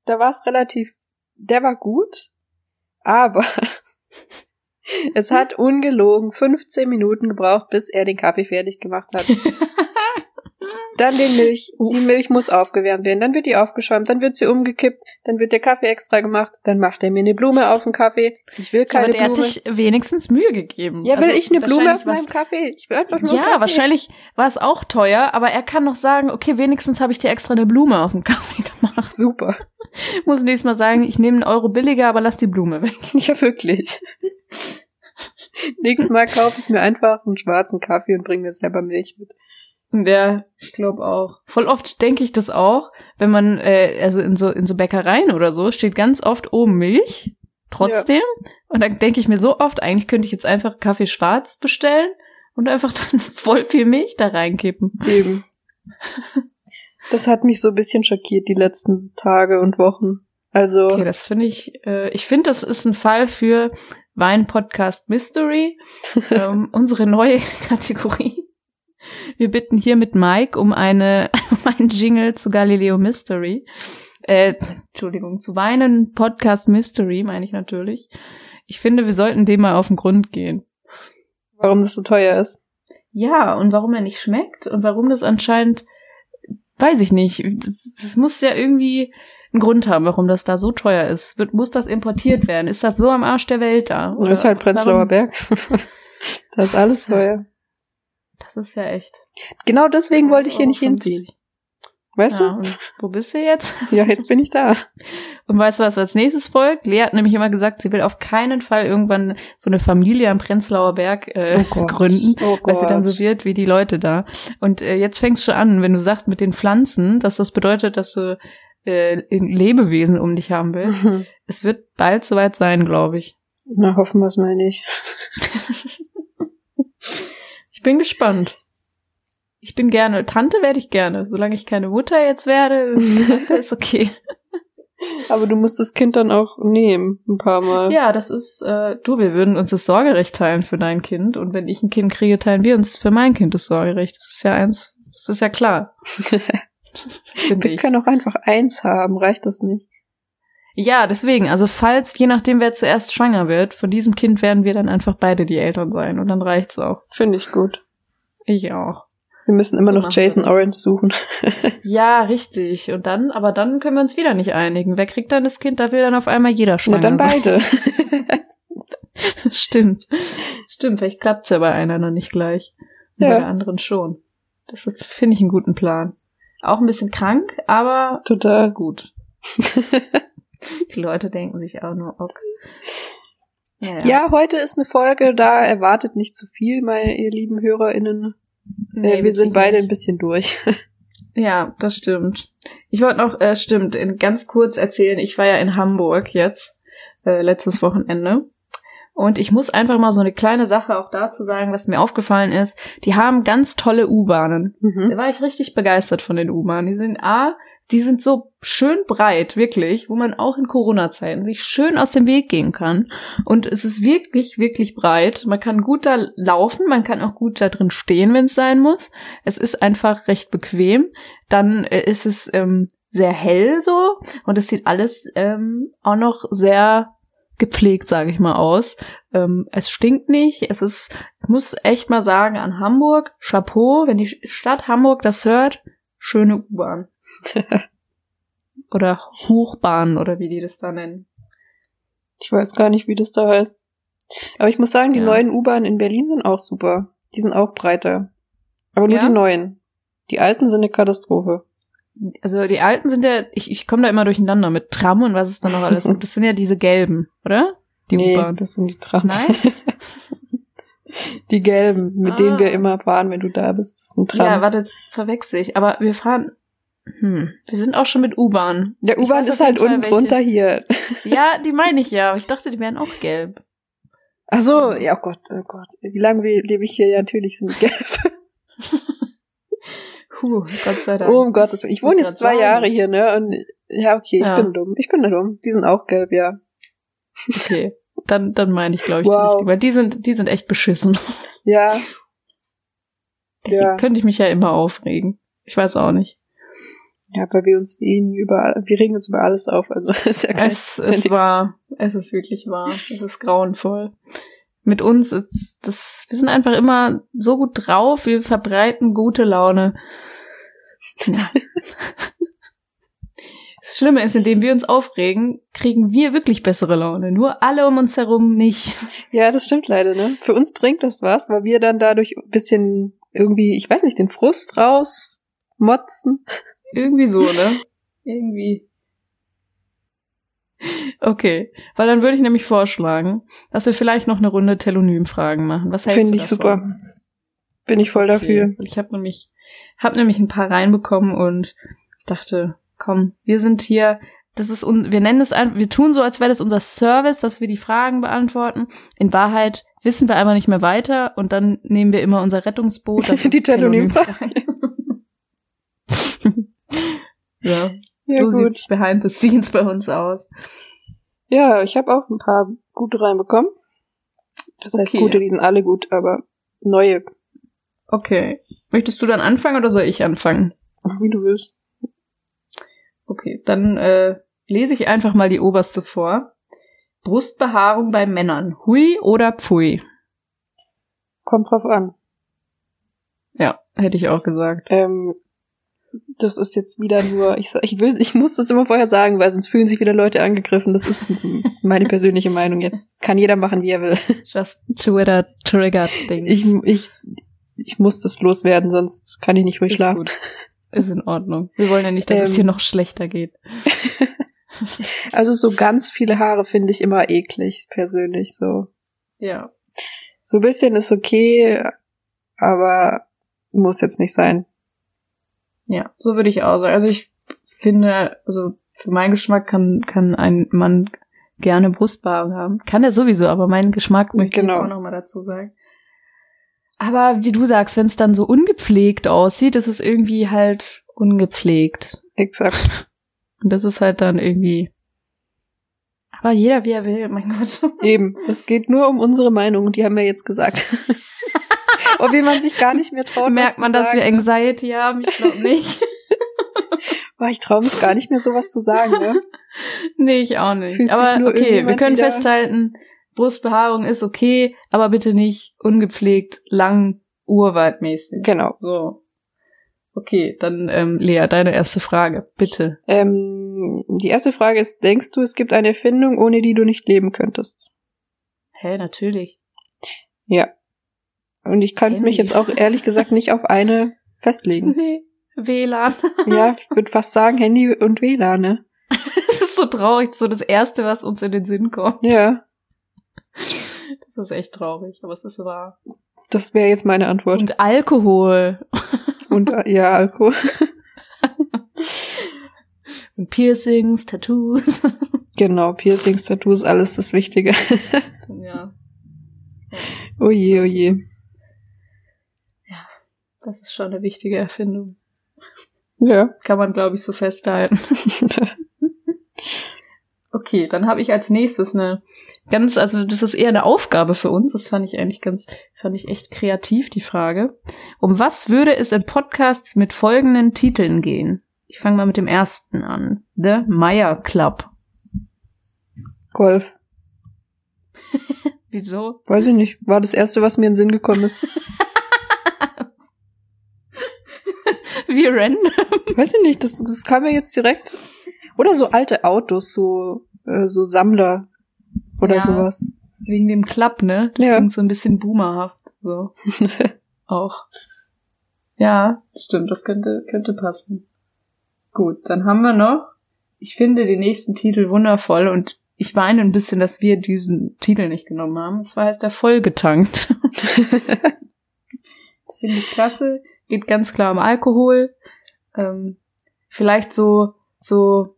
Speaker 3: da war es relativ, der war gut, aber Es hat ungelogen 15 Minuten gebraucht, bis er den Kaffee fertig gemacht hat. Dann den Milch. Die Milch muss aufgewärmt werden. Dann wird die aufgeschäumt. Dann wird sie umgekippt. Dann wird der Kaffee extra gemacht. Dann macht er mir eine Blume auf den Kaffee. Ich will keine
Speaker 2: aber der
Speaker 3: Blume.
Speaker 2: hat sich wenigstens Mühe gegeben.
Speaker 3: ja, will
Speaker 2: Also
Speaker 3: ich eine Blume auf meinem Kaffee? Ich will einfach nur
Speaker 2: Ja,
Speaker 3: Kaffee.
Speaker 2: wahrscheinlich war es auch teuer, aber er kann noch sagen, okay, wenigstens habe ich dir extra eine Blume auf den Kaffee gemacht.
Speaker 3: Super.
Speaker 2: Muss nächstes Mal sagen, ich nehme einen Euro billiger, aber lass die Blume weg.
Speaker 3: Ja, wirklich. Nächstes Mal kaufe ich mir einfach einen schwarzen Kaffee und bringe mir selber Milch mit.
Speaker 2: Ja, ich glaube auch. Voll oft denke ich das auch, wenn man, äh, also in so, in so Bäckereien oder so, steht ganz oft oben Milch, trotzdem. Und dann denke ich mir so oft, eigentlich könnte ich jetzt einfach Kaffee schwarz bestellen und einfach dann voll viel Milch da reinkippen.
Speaker 3: Eben. Das hat mich so ein bisschen schockiert die letzten Tage und Wochen. Also,
Speaker 2: Okay, das finde ich, äh, ich finde, das ist ein Fall für Wein-Podcast Mystery, ähm, unsere neue Kategorie. Wir bitten hier mit Mike um eine, um einen Jingle zu Galileo Mystery. Äh, Entschuldigung, zu Weinen Podcast Mystery, meine ich natürlich. Ich finde, wir sollten dem mal auf den Grund gehen.
Speaker 3: warum das so teuer ist.
Speaker 2: Ja, und warum er nicht schmeckt und warum das anscheinend, weiß ich nicht. Das, das muss ja irgendwie einen Grund haben, warum das da so teuer ist. Wird, muss das importiert werden? Ist das so am Arsch der Welt da?
Speaker 3: Das ist halt Prenzlauer
Speaker 2: warum-
Speaker 3: Berg. da ist alles teuer.
Speaker 2: Das ist ja echt.
Speaker 3: Genau deswegen wollte ich hier nicht
Speaker 2: 1,50
Speaker 3: hinziehen. Weißt
Speaker 2: Ja, und wo bist du jetzt?
Speaker 3: du? Ja, jetzt bin ich da.
Speaker 2: Und weißt du, was als nächstes folgt? Lea hat nämlich immer gesagt, sie will auf keinen Fall irgendwann so eine Familie am Prenzlauer Berg äh, gründen.
Speaker 3: Oh
Speaker 2: weil sie dann so wird wie die Leute da. Und äh, jetzt fängst schon an, wenn du sagst mit den Pflanzen, dass das bedeutet, dass du äh, Lebewesen um dich haben willst. Es wird bald soweit sein, glaube ich.
Speaker 3: Na, hoffen wir es mal nicht.
Speaker 2: Ich bin gespannt. Ich bin gerne, Tante werde ich gerne. Solange ich keine Mutter jetzt werde, Tante ist okay.
Speaker 3: Aber du musst das Kind dann auch nehmen, ein paar Mal.
Speaker 2: Ja, das ist, äh, du, wir würden uns das Sorgerecht teilen für dein Kind. Und wenn ich ein Kind kriege, teilen wir uns für mein Kind das Sorgerecht. Das ist ja eins, das ist ja klar. Finde
Speaker 3: Wir
Speaker 2: ich.
Speaker 3: können auch einfach eins haben, reicht das nicht?
Speaker 2: Ja, deswegen, also falls, je nachdem, wer zuerst schwanger wird, von diesem Kind werden wir dann einfach beide die Eltern sein und dann reicht's auch.
Speaker 3: Finde ich gut.
Speaker 2: Ich auch.
Speaker 3: Wir müssen immer
Speaker 2: So
Speaker 3: noch Jason. Orange suchen.
Speaker 2: Ja, richtig. Und dann, aber dann können wir uns wieder nicht einigen. Wer kriegt dann das Kind? Da will dann auf einmal jeder
Speaker 3: Na,
Speaker 2: schwanger
Speaker 3: dann
Speaker 2: sein.
Speaker 3: beide.
Speaker 2: Stimmt. Stimmt, vielleicht klappt's ja bei einer noch nicht gleich. Und
Speaker 3: Ja.
Speaker 2: bei der anderen schon. Das finde ich einen guten Plan. Auch ein bisschen krank, aber
Speaker 3: Total.
Speaker 2: gut. Die Leute denken sich auch nur, ok. Ja,
Speaker 3: Ja, heute ist eine Folge, da erwartet nicht zu viel, meine ihr lieben HörerInnen.
Speaker 2: Nee,
Speaker 3: äh, wir sind beide
Speaker 2: nicht.
Speaker 3: ein bisschen durch.
Speaker 2: Ja, das stimmt. Ich wollte noch, äh, stimmt, in, ganz kurz erzählen, ich war ja in Hamburg jetzt, äh, letztes Wochenende. Und ich muss einfach mal so eine kleine Sache auch dazu sagen, was mir aufgefallen ist. Die haben ganz tolle U-Bahnen. Da
Speaker 3: Mhm.
Speaker 2: war ich richtig begeistert von den U-Bahnen. Die sind A, die sind so schön breit, wirklich, wo man auch in Corona-Zeiten sich schön aus dem Weg gehen kann. Und es ist wirklich, wirklich breit. Man kann gut da laufen, man kann auch gut da drin stehen, wenn es sein muss. Es ist einfach recht bequem. Dann äh, ist es ähm, sehr hell so und es sieht alles ähm, auch noch sehr gepflegt, sage ich mal, aus. Ähm, es stinkt nicht. Es ist, ich muss echt mal sagen, an Hamburg, Chapeau, wenn die Stadt Hamburg das hört, schöne U-Bahn. oder Hochbahn oder wie die das da nennen.
Speaker 3: Ich weiß gar nicht, wie das da heißt. Aber ich muss sagen, die
Speaker 2: Ja.
Speaker 3: neuen U-Bahnen in Berlin sind auch super. Die sind auch breiter. Aber nur
Speaker 2: Ja?
Speaker 3: die neuen. Die alten sind eine Katastrophe.
Speaker 2: Also die alten sind ja, ich, ich komme da immer durcheinander mit Tram und was es da noch alles gibt. Das sind ja diese gelben, oder? Die
Speaker 3: nee,
Speaker 2: U-Bahn.
Speaker 3: das sind die Trams.
Speaker 2: Nein?
Speaker 3: die gelben, mit
Speaker 2: Ah.
Speaker 3: denen wir immer fahren, wenn du da bist. Das sind Trams.
Speaker 2: Ja, warte, jetzt verwechsel ich. Aber wir fahren, hm, wir sind auch schon mit U-Bahn.
Speaker 3: Der U-Bahn ist halt unten drunter hier.
Speaker 2: Ja, die meine ich ja. Ich dachte, die wären auch gelb.
Speaker 3: Ach so, ja, oh Gott, oh Gott. Wie lange lebe ich hier? Ja, natürlich sind die gelb.
Speaker 2: Puh, Gott sei Dank.
Speaker 3: Oh, um Gottes Willen. Ich wohne jetzt zwei
Speaker 2: sagen.
Speaker 3: Jahre hier, ne? Und ja, okay, ich
Speaker 2: Ja.
Speaker 3: bin dumm. Ich bin dumm. Die sind auch gelb, ja.
Speaker 2: Okay. Dann, dann meine ich, glaube ich, die
Speaker 3: Wow.
Speaker 2: richtige. Weil die sind, die sind echt beschissen.
Speaker 3: Ja,
Speaker 2: Da
Speaker 3: Ja.
Speaker 2: könnte ich mich ja immer aufregen. Ich weiß auch nicht.
Speaker 3: Ja, weil wir uns eh nie über, wir regen uns über alles auf, also ist ja kein
Speaker 2: Es,
Speaker 3: ist
Speaker 2: war, es ist wirklich wahr. Es ist grauenvoll. Mit uns ist das, wir sind einfach immer so gut drauf, wir verbreiten gute Laune. Ja. Das Schlimme ist, indem wir uns aufregen, kriegen wir wirklich bessere Laune. Nur alle um uns herum nicht.
Speaker 3: Ja, das stimmt leider, ne? Für uns bringt das was, weil wir dann dadurch ein bisschen irgendwie, ich weiß nicht, den Frust rausmotzen.
Speaker 2: Irgendwie so, ne? Irgendwie. Okay, weil dann würde ich nämlich vorschlagen, dass wir vielleicht noch eine Runde Telonym-Fragen machen. Was hältst
Speaker 3: Finde
Speaker 2: du
Speaker 3: ich
Speaker 2: davon?
Speaker 3: super. Bin ich voll dafür.
Speaker 2: Okay. Ich habe nämlich, hab nämlich ein paar reinbekommen und ich dachte, komm, wir sind hier, das ist un wir nennen es einfach, wir tun so, als wäre das unser Service, dass wir die Fragen beantworten. In Wahrheit wissen wir einfach nicht mehr weiter und dann nehmen wir immer unser Rettungsboot. Das
Speaker 3: Die Telonym-Fragen.
Speaker 2: Ja,
Speaker 3: Ja,
Speaker 2: so
Speaker 3: gut.
Speaker 2: sieht's behind the scenes bei uns aus.
Speaker 3: Ja, ich habe auch ein paar gute reinbekommen. Das heißt,
Speaker 2: Okay.
Speaker 3: gute, die sind alle gut, aber neue,
Speaker 2: Okay. Möchtest du dann anfangen oder soll ich anfangen?
Speaker 3: wie du willst.
Speaker 2: Okay, dann äh, lese ich einfach mal die oberste vor. Brustbehaarung bei Männern. Hui oder Pfui?
Speaker 3: Kommt drauf an.
Speaker 2: Ja, hätte ich auch gesagt.
Speaker 3: Ähm, das ist jetzt wieder nur, ich, ich will, ich muss das immer vorher sagen, weil sonst fühlen sich wieder Leute angegriffen. Das ist meine persönliche Meinung jetzt. Kann jeder machen, wie er will.
Speaker 2: Just Twitter triggered things.
Speaker 3: Ich, ich, ich muss das loswerden, sonst kann ich nicht ruhig
Speaker 2: Ist
Speaker 3: schlafen.
Speaker 2: gut. Ist in Ordnung. Wir wollen ja nicht, dass es
Speaker 3: Ähm.
Speaker 2: hier noch schlechter geht.
Speaker 3: Also so ganz viele Haare finde ich immer eklig, persönlich so.
Speaker 2: Ja.
Speaker 3: So ein bisschen ist okay, aber muss jetzt nicht sein.
Speaker 2: Ja, so würde ich auch sagen. Also ich finde, also für meinen Geschmack kann, kann ein Mann gerne Brustbehaarung haben. Kann er sowieso, aber mein Geschmack möchte ich
Speaker 3: Genau.
Speaker 2: jetzt auch nochmal dazu sagen. Aber wie du sagst, wenn es dann so ungepflegt aussieht, ist es irgendwie halt ungepflegt.
Speaker 3: Exakt.
Speaker 2: Und das ist halt dann irgendwie. Aber jeder wie er will, mein Gott.
Speaker 3: Eben. Es geht nur um unsere Meinung, die haben wir jetzt gesagt. Ob wie man sich gar nicht mehr traut. was
Speaker 2: Merkt
Speaker 3: zu
Speaker 2: man, dass
Speaker 3: sagen,
Speaker 2: wir
Speaker 3: ne?
Speaker 2: Anxiety haben? Ich glaube nicht.
Speaker 3: Boah, ich traue mich gar nicht mehr sowas zu sagen, ne?
Speaker 2: nee, ich auch nicht.
Speaker 3: Fühlt sich
Speaker 2: aber
Speaker 3: nur
Speaker 2: okay, wir können
Speaker 3: wieder-
Speaker 2: festhalten, Brustbehaarung ist okay, aber bitte nicht ungepflegt, lang, urwaldmäßig.
Speaker 3: Genau.
Speaker 2: So. Okay, dann ähm, Lea, deine erste Frage, bitte.
Speaker 3: Ähm, die erste Frage ist, denkst du, es gibt eine Erfindung, ohne die du nicht leben könntest?
Speaker 2: Hä, natürlich.
Speaker 3: Ja. Und ich könnte mich jetzt auch ehrlich gesagt nicht auf eine festlegen.
Speaker 2: Nee, WLAN.
Speaker 3: Ja, ich würde fast sagen Handy und WLAN, ne?
Speaker 2: das ist so traurig, so das Erste, was uns in den Sinn kommt.
Speaker 3: Ja,
Speaker 2: Das ist echt traurig, aber es ist wahr.
Speaker 3: das wäre jetzt meine Antwort.
Speaker 2: Und Alkohol.
Speaker 3: Und äh, ja, Alkohol.
Speaker 2: Und Piercings, Tattoos.
Speaker 3: Genau, Piercings, Tattoos, alles das Wichtige.
Speaker 2: ja.
Speaker 3: Oh je, oh je.
Speaker 2: Das das ist schon eine wichtige Erfindung.
Speaker 3: Ja.
Speaker 2: Kann man, glaube ich, so festhalten. Okay, dann habe ich als nächstes eine ganz, also das ist eher eine Aufgabe für uns. Das fand ich eigentlich ganz, fand ich echt kreativ, die Frage. Um was würde es in Podcasts mit folgenden Titeln gehen? Ich fange mal mit dem ersten an. The Meyer Club.
Speaker 3: Golf.
Speaker 2: Wieso?
Speaker 3: Weiß ich nicht. War das erste, was mir in den Sinn gekommen ist.
Speaker 2: Wie random.
Speaker 3: Weiß ich nicht, das, das kam mir jetzt direkt. Oder so alte Autos, so, äh, so Sammler oder
Speaker 2: Ja.
Speaker 3: sowas.
Speaker 2: Wegen dem Club, ne? Das
Speaker 3: Ja.
Speaker 2: klingt so ein bisschen boomerhaft. So. Auch. Ja, stimmt, das könnte, könnte passen. Gut, dann haben wir noch. Ich finde den nächsten Titel wundervoll und ich weine ein bisschen, dass wir diesen Titel nicht genommen haben. Und zwar heißt er vollgetankt. Finde ich klasse. Geht ganz klar um Alkohol. Ähm, vielleicht so, so,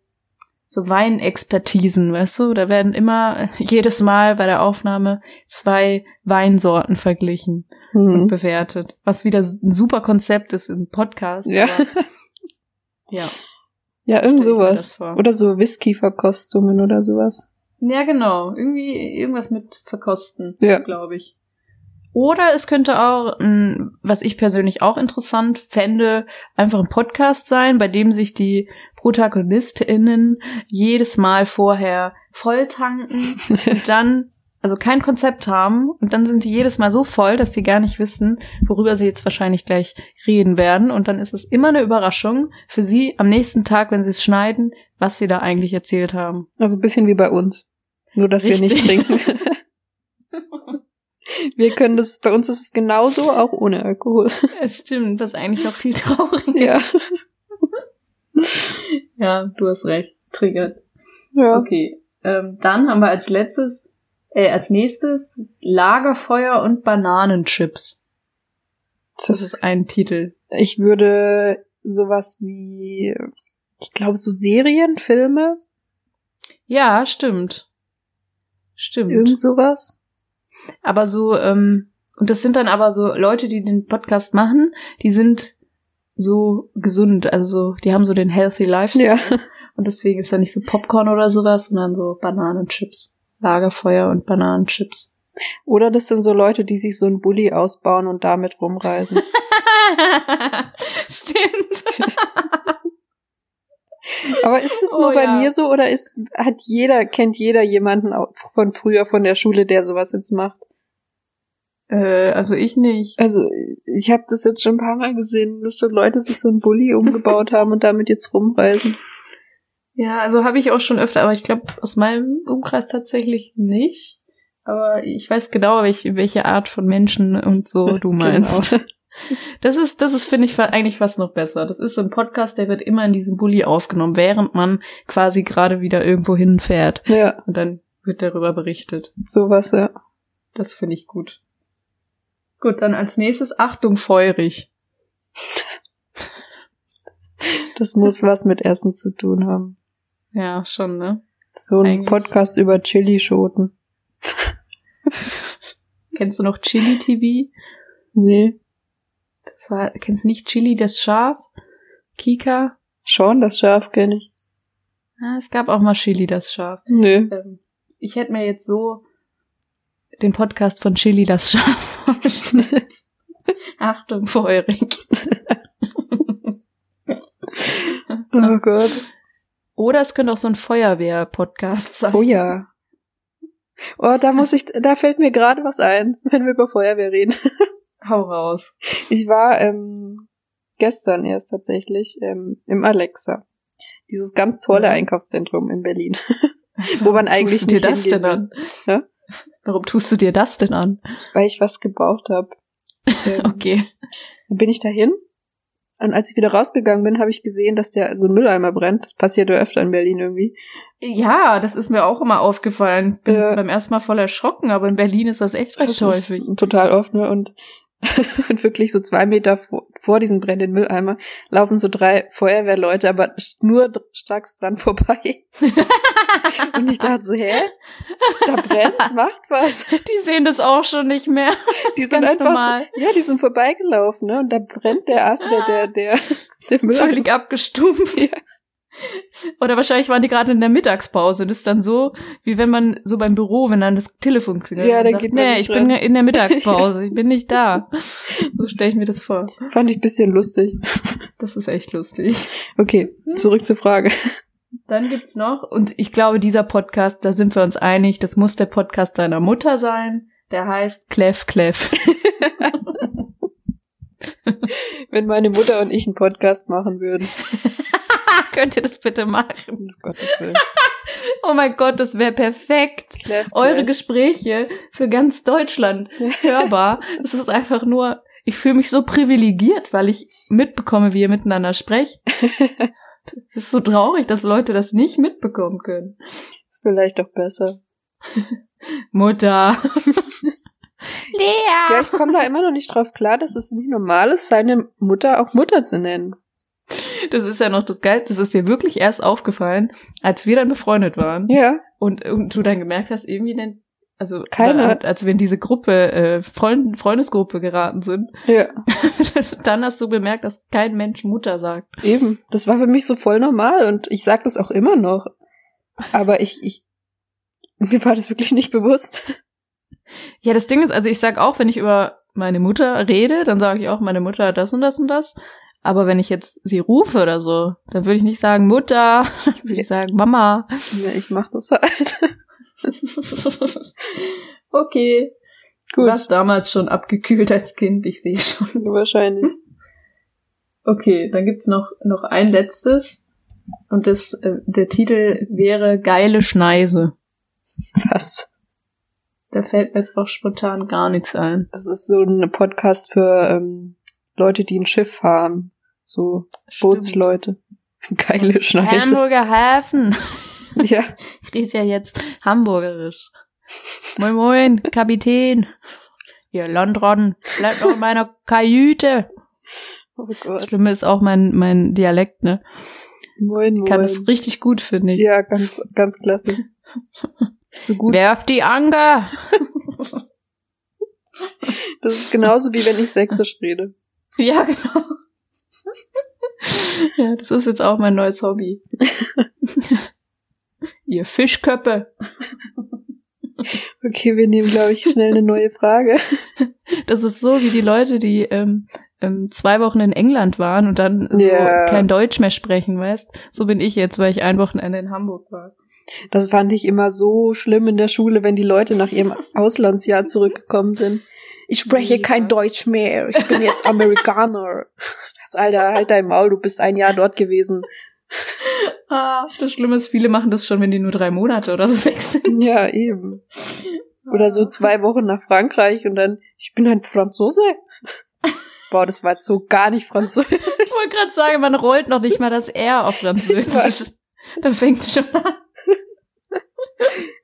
Speaker 2: so Weinexpertisen, weißt du? Da werden immer jedes Mal bei der Aufnahme zwei Weinsorten verglichen und
Speaker 3: hm.
Speaker 2: bewertet. Was wieder ein super Konzept ist im Podcast.
Speaker 3: Ja.
Speaker 2: Aber, ja.
Speaker 3: Ja, irgend sowas. Oder so Whisky-Verkostungen oder sowas.
Speaker 2: Ja, genau. Irgendwie irgendwas mit Verkosten,
Speaker 3: Ja.
Speaker 2: glaube ich. Oder es könnte auch, mh, was ich persönlich auch interessant fände, einfach ein Podcast sein, bei dem sich die ProtagonistInnen jedes Mal vorher voll tanken und dann also kein Konzept haben und dann sind die jedes Mal so voll, dass sie gar nicht wissen, worüber sie jetzt wahrscheinlich gleich reden werden. Und dann ist es immer eine Überraschung für sie am nächsten Tag, wenn sie es schneiden, was sie da eigentlich erzählt haben.
Speaker 3: Also ein bisschen wie bei uns. Nur, dass wir nicht
Speaker 2: Richtig.
Speaker 3: trinken. wir können das, bei uns ist es genauso, auch ohne Alkohol.
Speaker 2: Es stimmt, was eigentlich noch viel trauriger
Speaker 3: Ja.
Speaker 2: Ja, du hast recht. Triggert.
Speaker 3: ja.
Speaker 2: Okay. Ähm, dann haben wir als letztes, äh, als nächstes Lagerfeuer und Bananenchips. Das ist ein Titel.
Speaker 3: ich würde sowas wie, ich glaube, so Serien, Filme,
Speaker 2: Ja, stimmt. Stimmt.
Speaker 3: irgend sowas.
Speaker 2: Aber so, ähm, und das sind dann aber so Leute, die den Podcast machen, die sind so gesund, also so, die haben so den healthy lifestyle.
Speaker 3: Ja.
Speaker 2: Und deswegen ist da nicht so Popcorn oder sowas, sondern so Bananenchips. Lagerfeuer und Bananenchips.
Speaker 3: Oder das sind so Leute, die sich so einen Bulli ausbauen und damit rumreisen.
Speaker 2: Stimmt.
Speaker 3: Aber ist es
Speaker 2: Oh,
Speaker 3: nur bei
Speaker 2: ja.
Speaker 3: mir so oder ist, hat jeder, kennt jeder jemanden von früher von der Schule, der sowas jetzt macht?
Speaker 2: äh, also ich nicht.
Speaker 3: Also ich habe das jetzt schon ein paar Mal gesehen, dass so Leute sich so einen Bulli umgebaut haben und damit jetzt rumreisen.
Speaker 2: Ja, also habe ich auch schon öfter, aber ich glaube aus meinem Umkreis tatsächlich nicht. Aber ich weiß genau, welche, welche Art von Menschen und so du meinst.
Speaker 3: Genau.
Speaker 2: Das ist, das ist, finde ich, eigentlich fast noch besser. Das ist so ein Podcast, der wird immer in diesem Bulli aufgenommen, während man quasi gerade wieder irgendwo hinfährt.
Speaker 3: Ja,
Speaker 2: Und dann wird darüber berichtet.
Speaker 3: sowas, ja.
Speaker 2: Das finde ich gut. Gut, dann als nächstes Achtung feurig.
Speaker 3: Das muss was mit Essen zu tun haben.
Speaker 2: Ja, schon, ne?
Speaker 3: So ein
Speaker 2: Eigentlich.
Speaker 3: Podcast über Chilischoten.
Speaker 2: Kennst du noch Chili TV?
Speaker 3: Nee.
Speaker 2: Das war, kennst du nicht Chili das Schaf? Kika?
Speaker 3: Schon, das Schaf kenne ich.
Speaker 2: Ah, es gab auch mal Chili das Schaf.
Speaker 3: Nö.
Speaker 2: Ähm, ich hätte mir jetzt so den Podcast von Chili das Schaf vorgestellt. Achtung, feurig.
Speaker 3: Oh Gott.
Speaker 2: Oder es könnte auch so ein Feuerwehr-Podcast sein.
Speaker 3: Oh ja. Oh, da muss ich, da fällt mir gerade was ein, wenn wir über Feuerwehr reden.
Speaker 2: Hau raus.
Speaker 3: Ich war ähm, gestern erst tatsächlich ähm, im Alexa. Dieses ganz tolle
Speaker 2: Mhm.
Speaker 3: Einkaufszentrum in Berlin.
Speaker 2: Warum
Speaker 3: man eigentlich
Speaker 2: tust du dir das denn an?
Speaker 3: Ja?
Speaker 2: Warum tust du dir das denn an?
Speaker 3: Weil ich was gebraucht habe. Ähm,
Speaker 2: Okay.
Speaker 3: Dann bin ich dahin. Und als ich wieder rausgegangen bin, habe ich gesehen, dass der so ein Mülleimer brennt. Das passiert ja öfter in Berlin irgendwie.
Speaker 2: Ja, das ist mir auch immer aufgefallen. Bin
Speaker 3: Ja.
Speaker 2: beim ersten Mal voll erschrocken, aber in Berlin ist das echt recht
Speaker 3: Das
Speaker 2: häufig.
Speaker 3: ist total oft, ne? Und, und wirklich so zwei Meter vor, vor diesem brennenden Mülleimer laufen so drei Feuerwehrleute, aber nur stracks dran vorbei. und ich dachte so, hä? Da brennt's, macht was.
Speaker 2: Die sehen das auch schon nicht mehr.
Speaker 3: Die sind einfach,
Speaker 2: normal.
Speaker 3: ja, die sind vorbeigelaufen, ne? Und da brennt der Arsch, der, der, der, der Mülleimer.
Speaker 2: Völlig abgestumpft.
Speaker 3: Ja.
Speaker 2: Oder wahrscheinlich waren die gerade in der Mittagspause. Das ist dann so, wie wenn man so beim Büro, wenn dann das Telefon klingelt.
Speaker 3: Ja, dann
Speaker 2: sagt,
Speaker 3: geht man
Speaker 2: Nee, ich bin
Speaker 3: ran."
Speaker 2: in der Mittagspause. Ich bin nicht da. So stelle ich mir das vor.
Speaker 3: Fand ich ein bisschen lustig.
Speaker 2: Das ist echt lustig.
Speaker 3: Okay, zurück zur Frage.
Speaker 2: Dann gibt's noch, und ich glaube, dieser Podcast, da sind wir uns einig, das muss der Podcast deiner Mutter sein. Der heißt Clef Clef.
Speaker 3: Wenn meine Mutter und ich einen Podcast machen würden.
Speaker 2: Könnt ihr das bitte machen?
Speaker 3: Gottes Willen.
Speaker 2: Oh mein Gott, das wäre perfekt.
Speaker 3: Clef,
Speaker 2: Eure. Gespräche für ganz Deutschland hörbar. Es ist einfach nur, ich fühle mich so privilegiert, weil ich mitbekomme, wie ihr miteinander sprecht. Es ist so traurig, dass Leute das nicht mitbekommen können.
Speaker 3: Ist vielleicht doch besser.
Speaker 2: Mutter.
Speaker 3: Ja,
Speaker 2: Lea.
Speaker 3: ich komme da immer noch nicht drauf klar, dass es nicht normal ist, seine Mutter auch Mutter zu nennen.
Speaker 2: Das ist ja noch das Geilste. Das ist dir wirklich erst aufgefallen, als wir dann befreundet waren.
Speaker 3: Ja,
Speaker 2: Und, und du dann gemerkt hast, irgendwie nennt, also,
Speaker 3: Keiner.
Speaker 2: oder als wir in diese Gruppe, äh, Freund, Freundesgruppe geraten sind,
Speaker 3: ja,
Speaker 2: dann hast du bemerkt, dass kein Mensch Mutter sagt.
Speaker 3: eben. Das war für mich so voll normal und ich sag das auch immer noch. Aber ich, ich, mir war das wirklich nicht bewusst.
Speaker 2: Ja, das Ding ist, also ich sag auch, wenn ich über meine Mutter rede, dann sage ich auch, meine Mutter hat das und das und das. Aber wenn ich jetzt sie rufe oder so, dann würde ich nicht sagen Mutter, dann würde ich sagen Mama.
Speaker 3: Ja, ich mach das halt.
Speaker 2: okay.
Speaker 3: Gut.
Speaker 2: Du warst damals schon abgekühlt als Kind, ich sehe schon.
Speaker 3: Wahrscheinlich.
Speaker 2: Okay, dann gibt's noch, noch ein letztes. Und das, äh, der Titel wäre Geile Schneise.
Speaker 3: Was?
Speaker 2: Da fällt mir jetzt auch spontan gar nichts ein.
Speaker 3: Das ist so ein Podcast für ähm, Leute, die ein Schiff haben. So Bootsleute. Geile Schneise.
Speaker 2: Hamburger Hafen.
Speaker 3: Ja.
Speaker 2: Ich rede ja jetzt hamburgerisch. Moin moin, Kapitän. Ihr Landrodden, bleibt noch in meiner Kajüte.
Speaker 3: Oh
Speaker 2: Das
Speaker 3: Gott.
Speaker 2: Schlimme ist auch mein, mein Dialekt, ne?
Speaker 3: Moin, moin.
Speaker 2: kann das richtig gut, finde ich.
Speaker 3: ja, ganz, ganz klasse. So gut.
Speaker 2: Werft die Anker!
Speaker 3: Das ist genauso wie wenn ich Sächsisch rede.
Speaker 2: Ja, genau. ja, das ist jetzt auch mein neues Hobby. Ihr Fischköppe.
Speaker 3: Okay, wir nehmen, glaube ich, schnell eine neue Frage.
Speaker 2: Das ist so wie die Leute, die ähm, ähm, zwei Wochen in England waren und dann so
Speaker 3: Ja.
Speaker 2: kein Deutsch mehr sprechen, weißt? So bin ich jetzt, weil ich ein Wochenende in Hamburg war.
Speaker 3: Das fand ich immer so schlimm in der Schule, wenn die Leute nach ihrem Auslandsjahr zurückgekommen sind. Ich spreche
Speaker 2: Ja.
Speaker 3: kein Deutsch mehr. Ich bin jetzt Amerikaner. Alter, halt dein Maul, du bist ein Jahr dort gewesen.
Speaker 2: Ah, das Schlimme ist, viele machen das schon, wenn die nur drei Monate oder so weg sind.
Speaker 3: Ja, eben. Oder so zwei Wochen nach Frankreich und dann, ich bin ein Franzose. Boah, das war jetzt so gar nicht französisch.
Speaker 2: Ich wollte gerade sagen, man rollt noch nicht mal das R auf Französisch. Da fängt es schon an.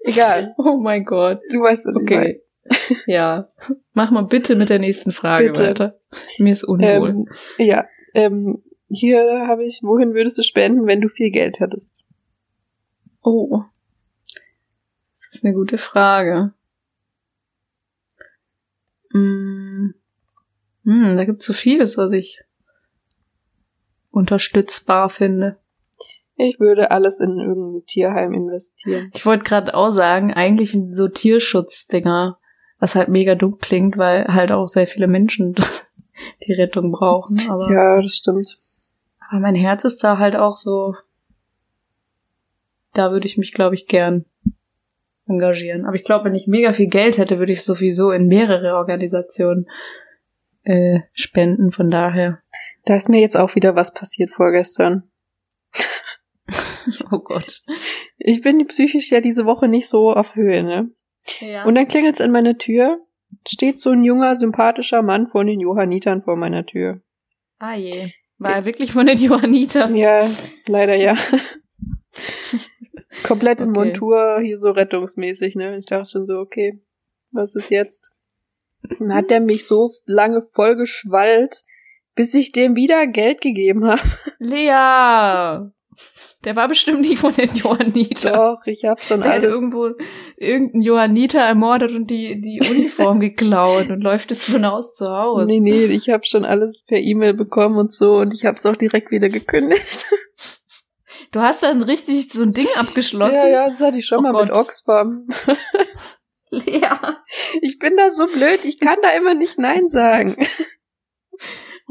Speaker 3: Egal.
Speaker 2: Oh mein Gott.
Speaker 3: Du weißt, was ich meine.
Speaker 2: Okay. Ja. Mach mal bitte mit der nächsten Frage
Speaker 3: Bitte.
Speaker 2: weiter. Mir ist unwohl.
Speaker 3: Ähm, ja, ähm, hier habe ich, wohin würdest du spenden, wenn du viel Geld hättest?
Speaker 2: oh. Das ist eine gute Frage. Hm, hm da gibt's so vieles, was ich unterstützbar finde.
Speaker 3: Ich würde alles in irgendein Tierheim investieren.
Speaker 2: Ich wollte gerade auch sagen, eigentlich in so Tierschutzdinger, was halt mega dumm klingt, weil halt auch sehr viele Menschen die Rettung brauchen. Aber,
Speaker 3: Ja, das stimmt.
Speaker 2: aber mein Herz ist da halt auch so, da würde ich mich, glaube ich, gern engagieren. Aber ich glaube, wenn ich mega viel Geld hätte, würde ich sowieso in mehrere Organisationen äh, spenden. Von daher.
Speaker 3: Da ist mir jetzt auch wieder was passiert vorgestern.
Speaker 2: Oh Gott.
Speaker 3: Ich bin psychisch ja diese Woche nicht so auf Höhe, ne?
Speaker 2: Ja.
Speaker 3: Und dann klingelt's an meiner Tür, steht so ein junger, sympathischer Mann von den Johannitern vor meiner Tür.
Speaker 2: ah je. War er wirklich von den Johannitern?
Speaker 3: Ja, leider ja. Komplett in
Speaker 2: Okay.
Speaker 3: Montur, hier so rettungsmäßig, ne? Ich dachte schon so, okay, was ist jetzt? Dann hat der mich so lange vollgeschwallt, bis ich dem wieder Geld gegeben habe.
Speaker 2: Lea! Der war bestimmt nicht von den Johannitern.
Speaker 3: Doch, ich hab schon
Speaker 2: Der hat
Speaker 3: alles.
Speaker 2: irgendwo irgendeinen Johanniter ermordet und die, die Uniform geklaut und läuft jetzt von Haus zu Haus.
Speaker 3: Nee, nee, ich habe schon alles per E-Mail bekommen und so und ich habe es auch direkt wieder gekündigt.
Speaker 2: Du hast dann richtig so ein Ding abgeschlossen.
Speaker 3: Ja, ja, das hatte ich schon
Speaker 2: Oh
Speaker 3: mal mit
Speaker 2: Gott.
Speaker 3: Oxfam.
Speaker 2: Lea.
Speaker 3: Ich bin da so blöd, ich kann da immer nicht Nein sagen.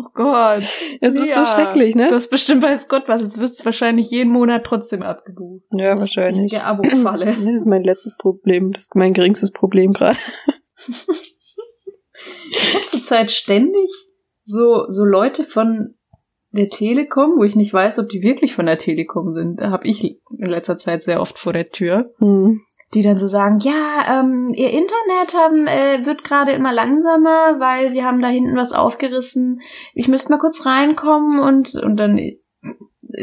Speaker 2: Oh Gott.
Speaker 3: Es ist so schrecklich, ne?
Speaker 2: Du hast bestimmt weiß Gott was. Jetzt wirst du wahrscheinlich jeden Monat trotzdem abgebucht.
Speaker 3: Ja, wahrscheinlich.
Speaker 2: Richtige Abo-Falle.
Speaker 3: Das ist mein letztes Problem. Das ist mein geringstes Problem gerade.
Speaker 2: Ich habe zurzeit ständig so, so Leute von der Telekom, wo ich nicht weiß, ob die wirklich von der Telekom sind. Da habe ich in letzter Zeit sehr oft vor der Tür.
Speaker 3: Hm.
Speaker 2: Die dann so sagen, ja, ähm, ihr Internet haben, äh, wird gerade immer langsamer, weil wir haben da hinten was aufgerissen. Ich müsste mal kurz reinkommen und und dann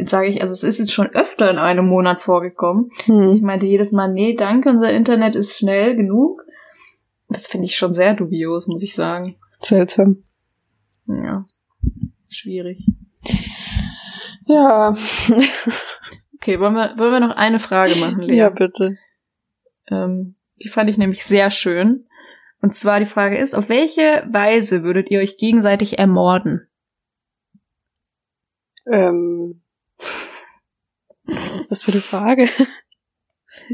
Speaker 2: sage ich, also es ist jetzt schon öfter in einem Monat vorgekommen. Ich
Speaker 3: Hm.
Speaker 2: meinte jedes Mal, nee, danke, unser Internet ist schnell genug. Das finde ich schon sehr dubios, muss ich sagen.
Speaker 3: Seltsam.
Speaker 2: Ja, schwierig.
Speaker 3: Ja.
Speaker 2: Okay, wollen wir, wollen wir noch eine Frage machen, Lea?
Speaker 3: ja, bitte.
Speaker 2: Ähm, die fand ich nämlich sehr schön. Und zwar die Frage ist, auf welche Weise würdet ihr euch gegenseitig ermorden?
Speaker 3: Ähm. Was ist das für eine Frage?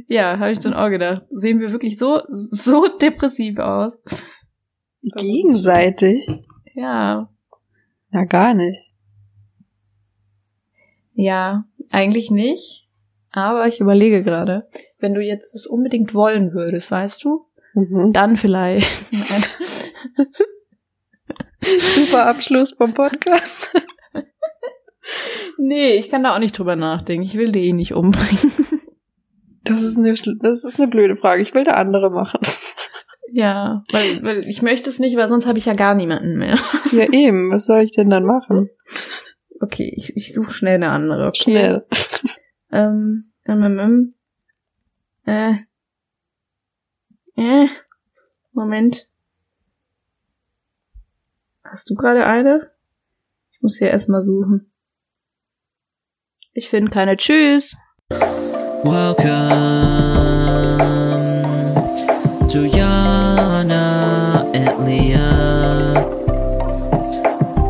Speaker 2: Ja, habe ich dann auch gedacht. Sehen wir wirklich so, so depressiv aus?
Speaker 3: Gegenseitig?
Speaker 2: Ja.
Speaker 3: Ja, gar nicht.
Speaker 2: Ja, eigentlich nicht. Aber ich überlege gerade, wenn du jetzt das unbedingt wollen würdest, weißt du,
Speaker 3: Mhm.
Speaker 2: dann vielleicht.
Speaker 3: Super Abschluss vom Podcast.
Speaker 2: nee, ich kann da auch nicht drüber nachdenken. Ich will die eh nicht umbringen.
Speaker 3: Das ist eine, das ist eine blöde Frage. Ich will da andere machen.
Speaker 2: ja, weil, weil ich möchte es nicht, weil sonst habe ich ja gar niemanden mehr.
Speaker 3: Ja, eben. Was soll ich denn dann machen?
Speaker 2: Okay, ich, ich suche schnell eine andere. Okay.
Speaker 3: Schnell.
Speaker 2: Ähm, ähm. Äh. Äh. Moment. Hast du gerade eine? Ich muss hier erstmal suchen. Ich finde keine. Tschüss.
Speaker 1: Welcome to Jana and Leah.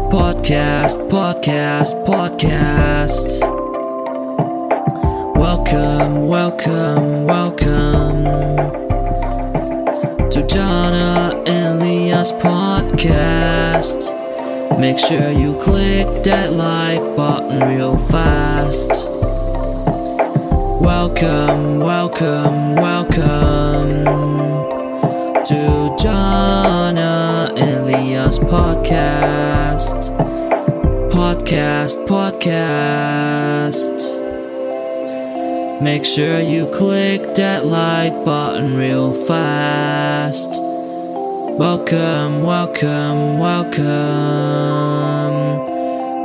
Speaker 1: Podcast, podcast, podcast. Welcome, welcome, to and Leah's podcast. Make sure you click that like button real fast. Welcome, welcome, welcome to and Leah's podcast. Podcast, podcast. Make sure you click that like button real fast. Welcome, welcome, welcome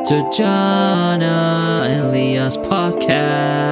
Speaker 1: to Jana and Leah's podcast.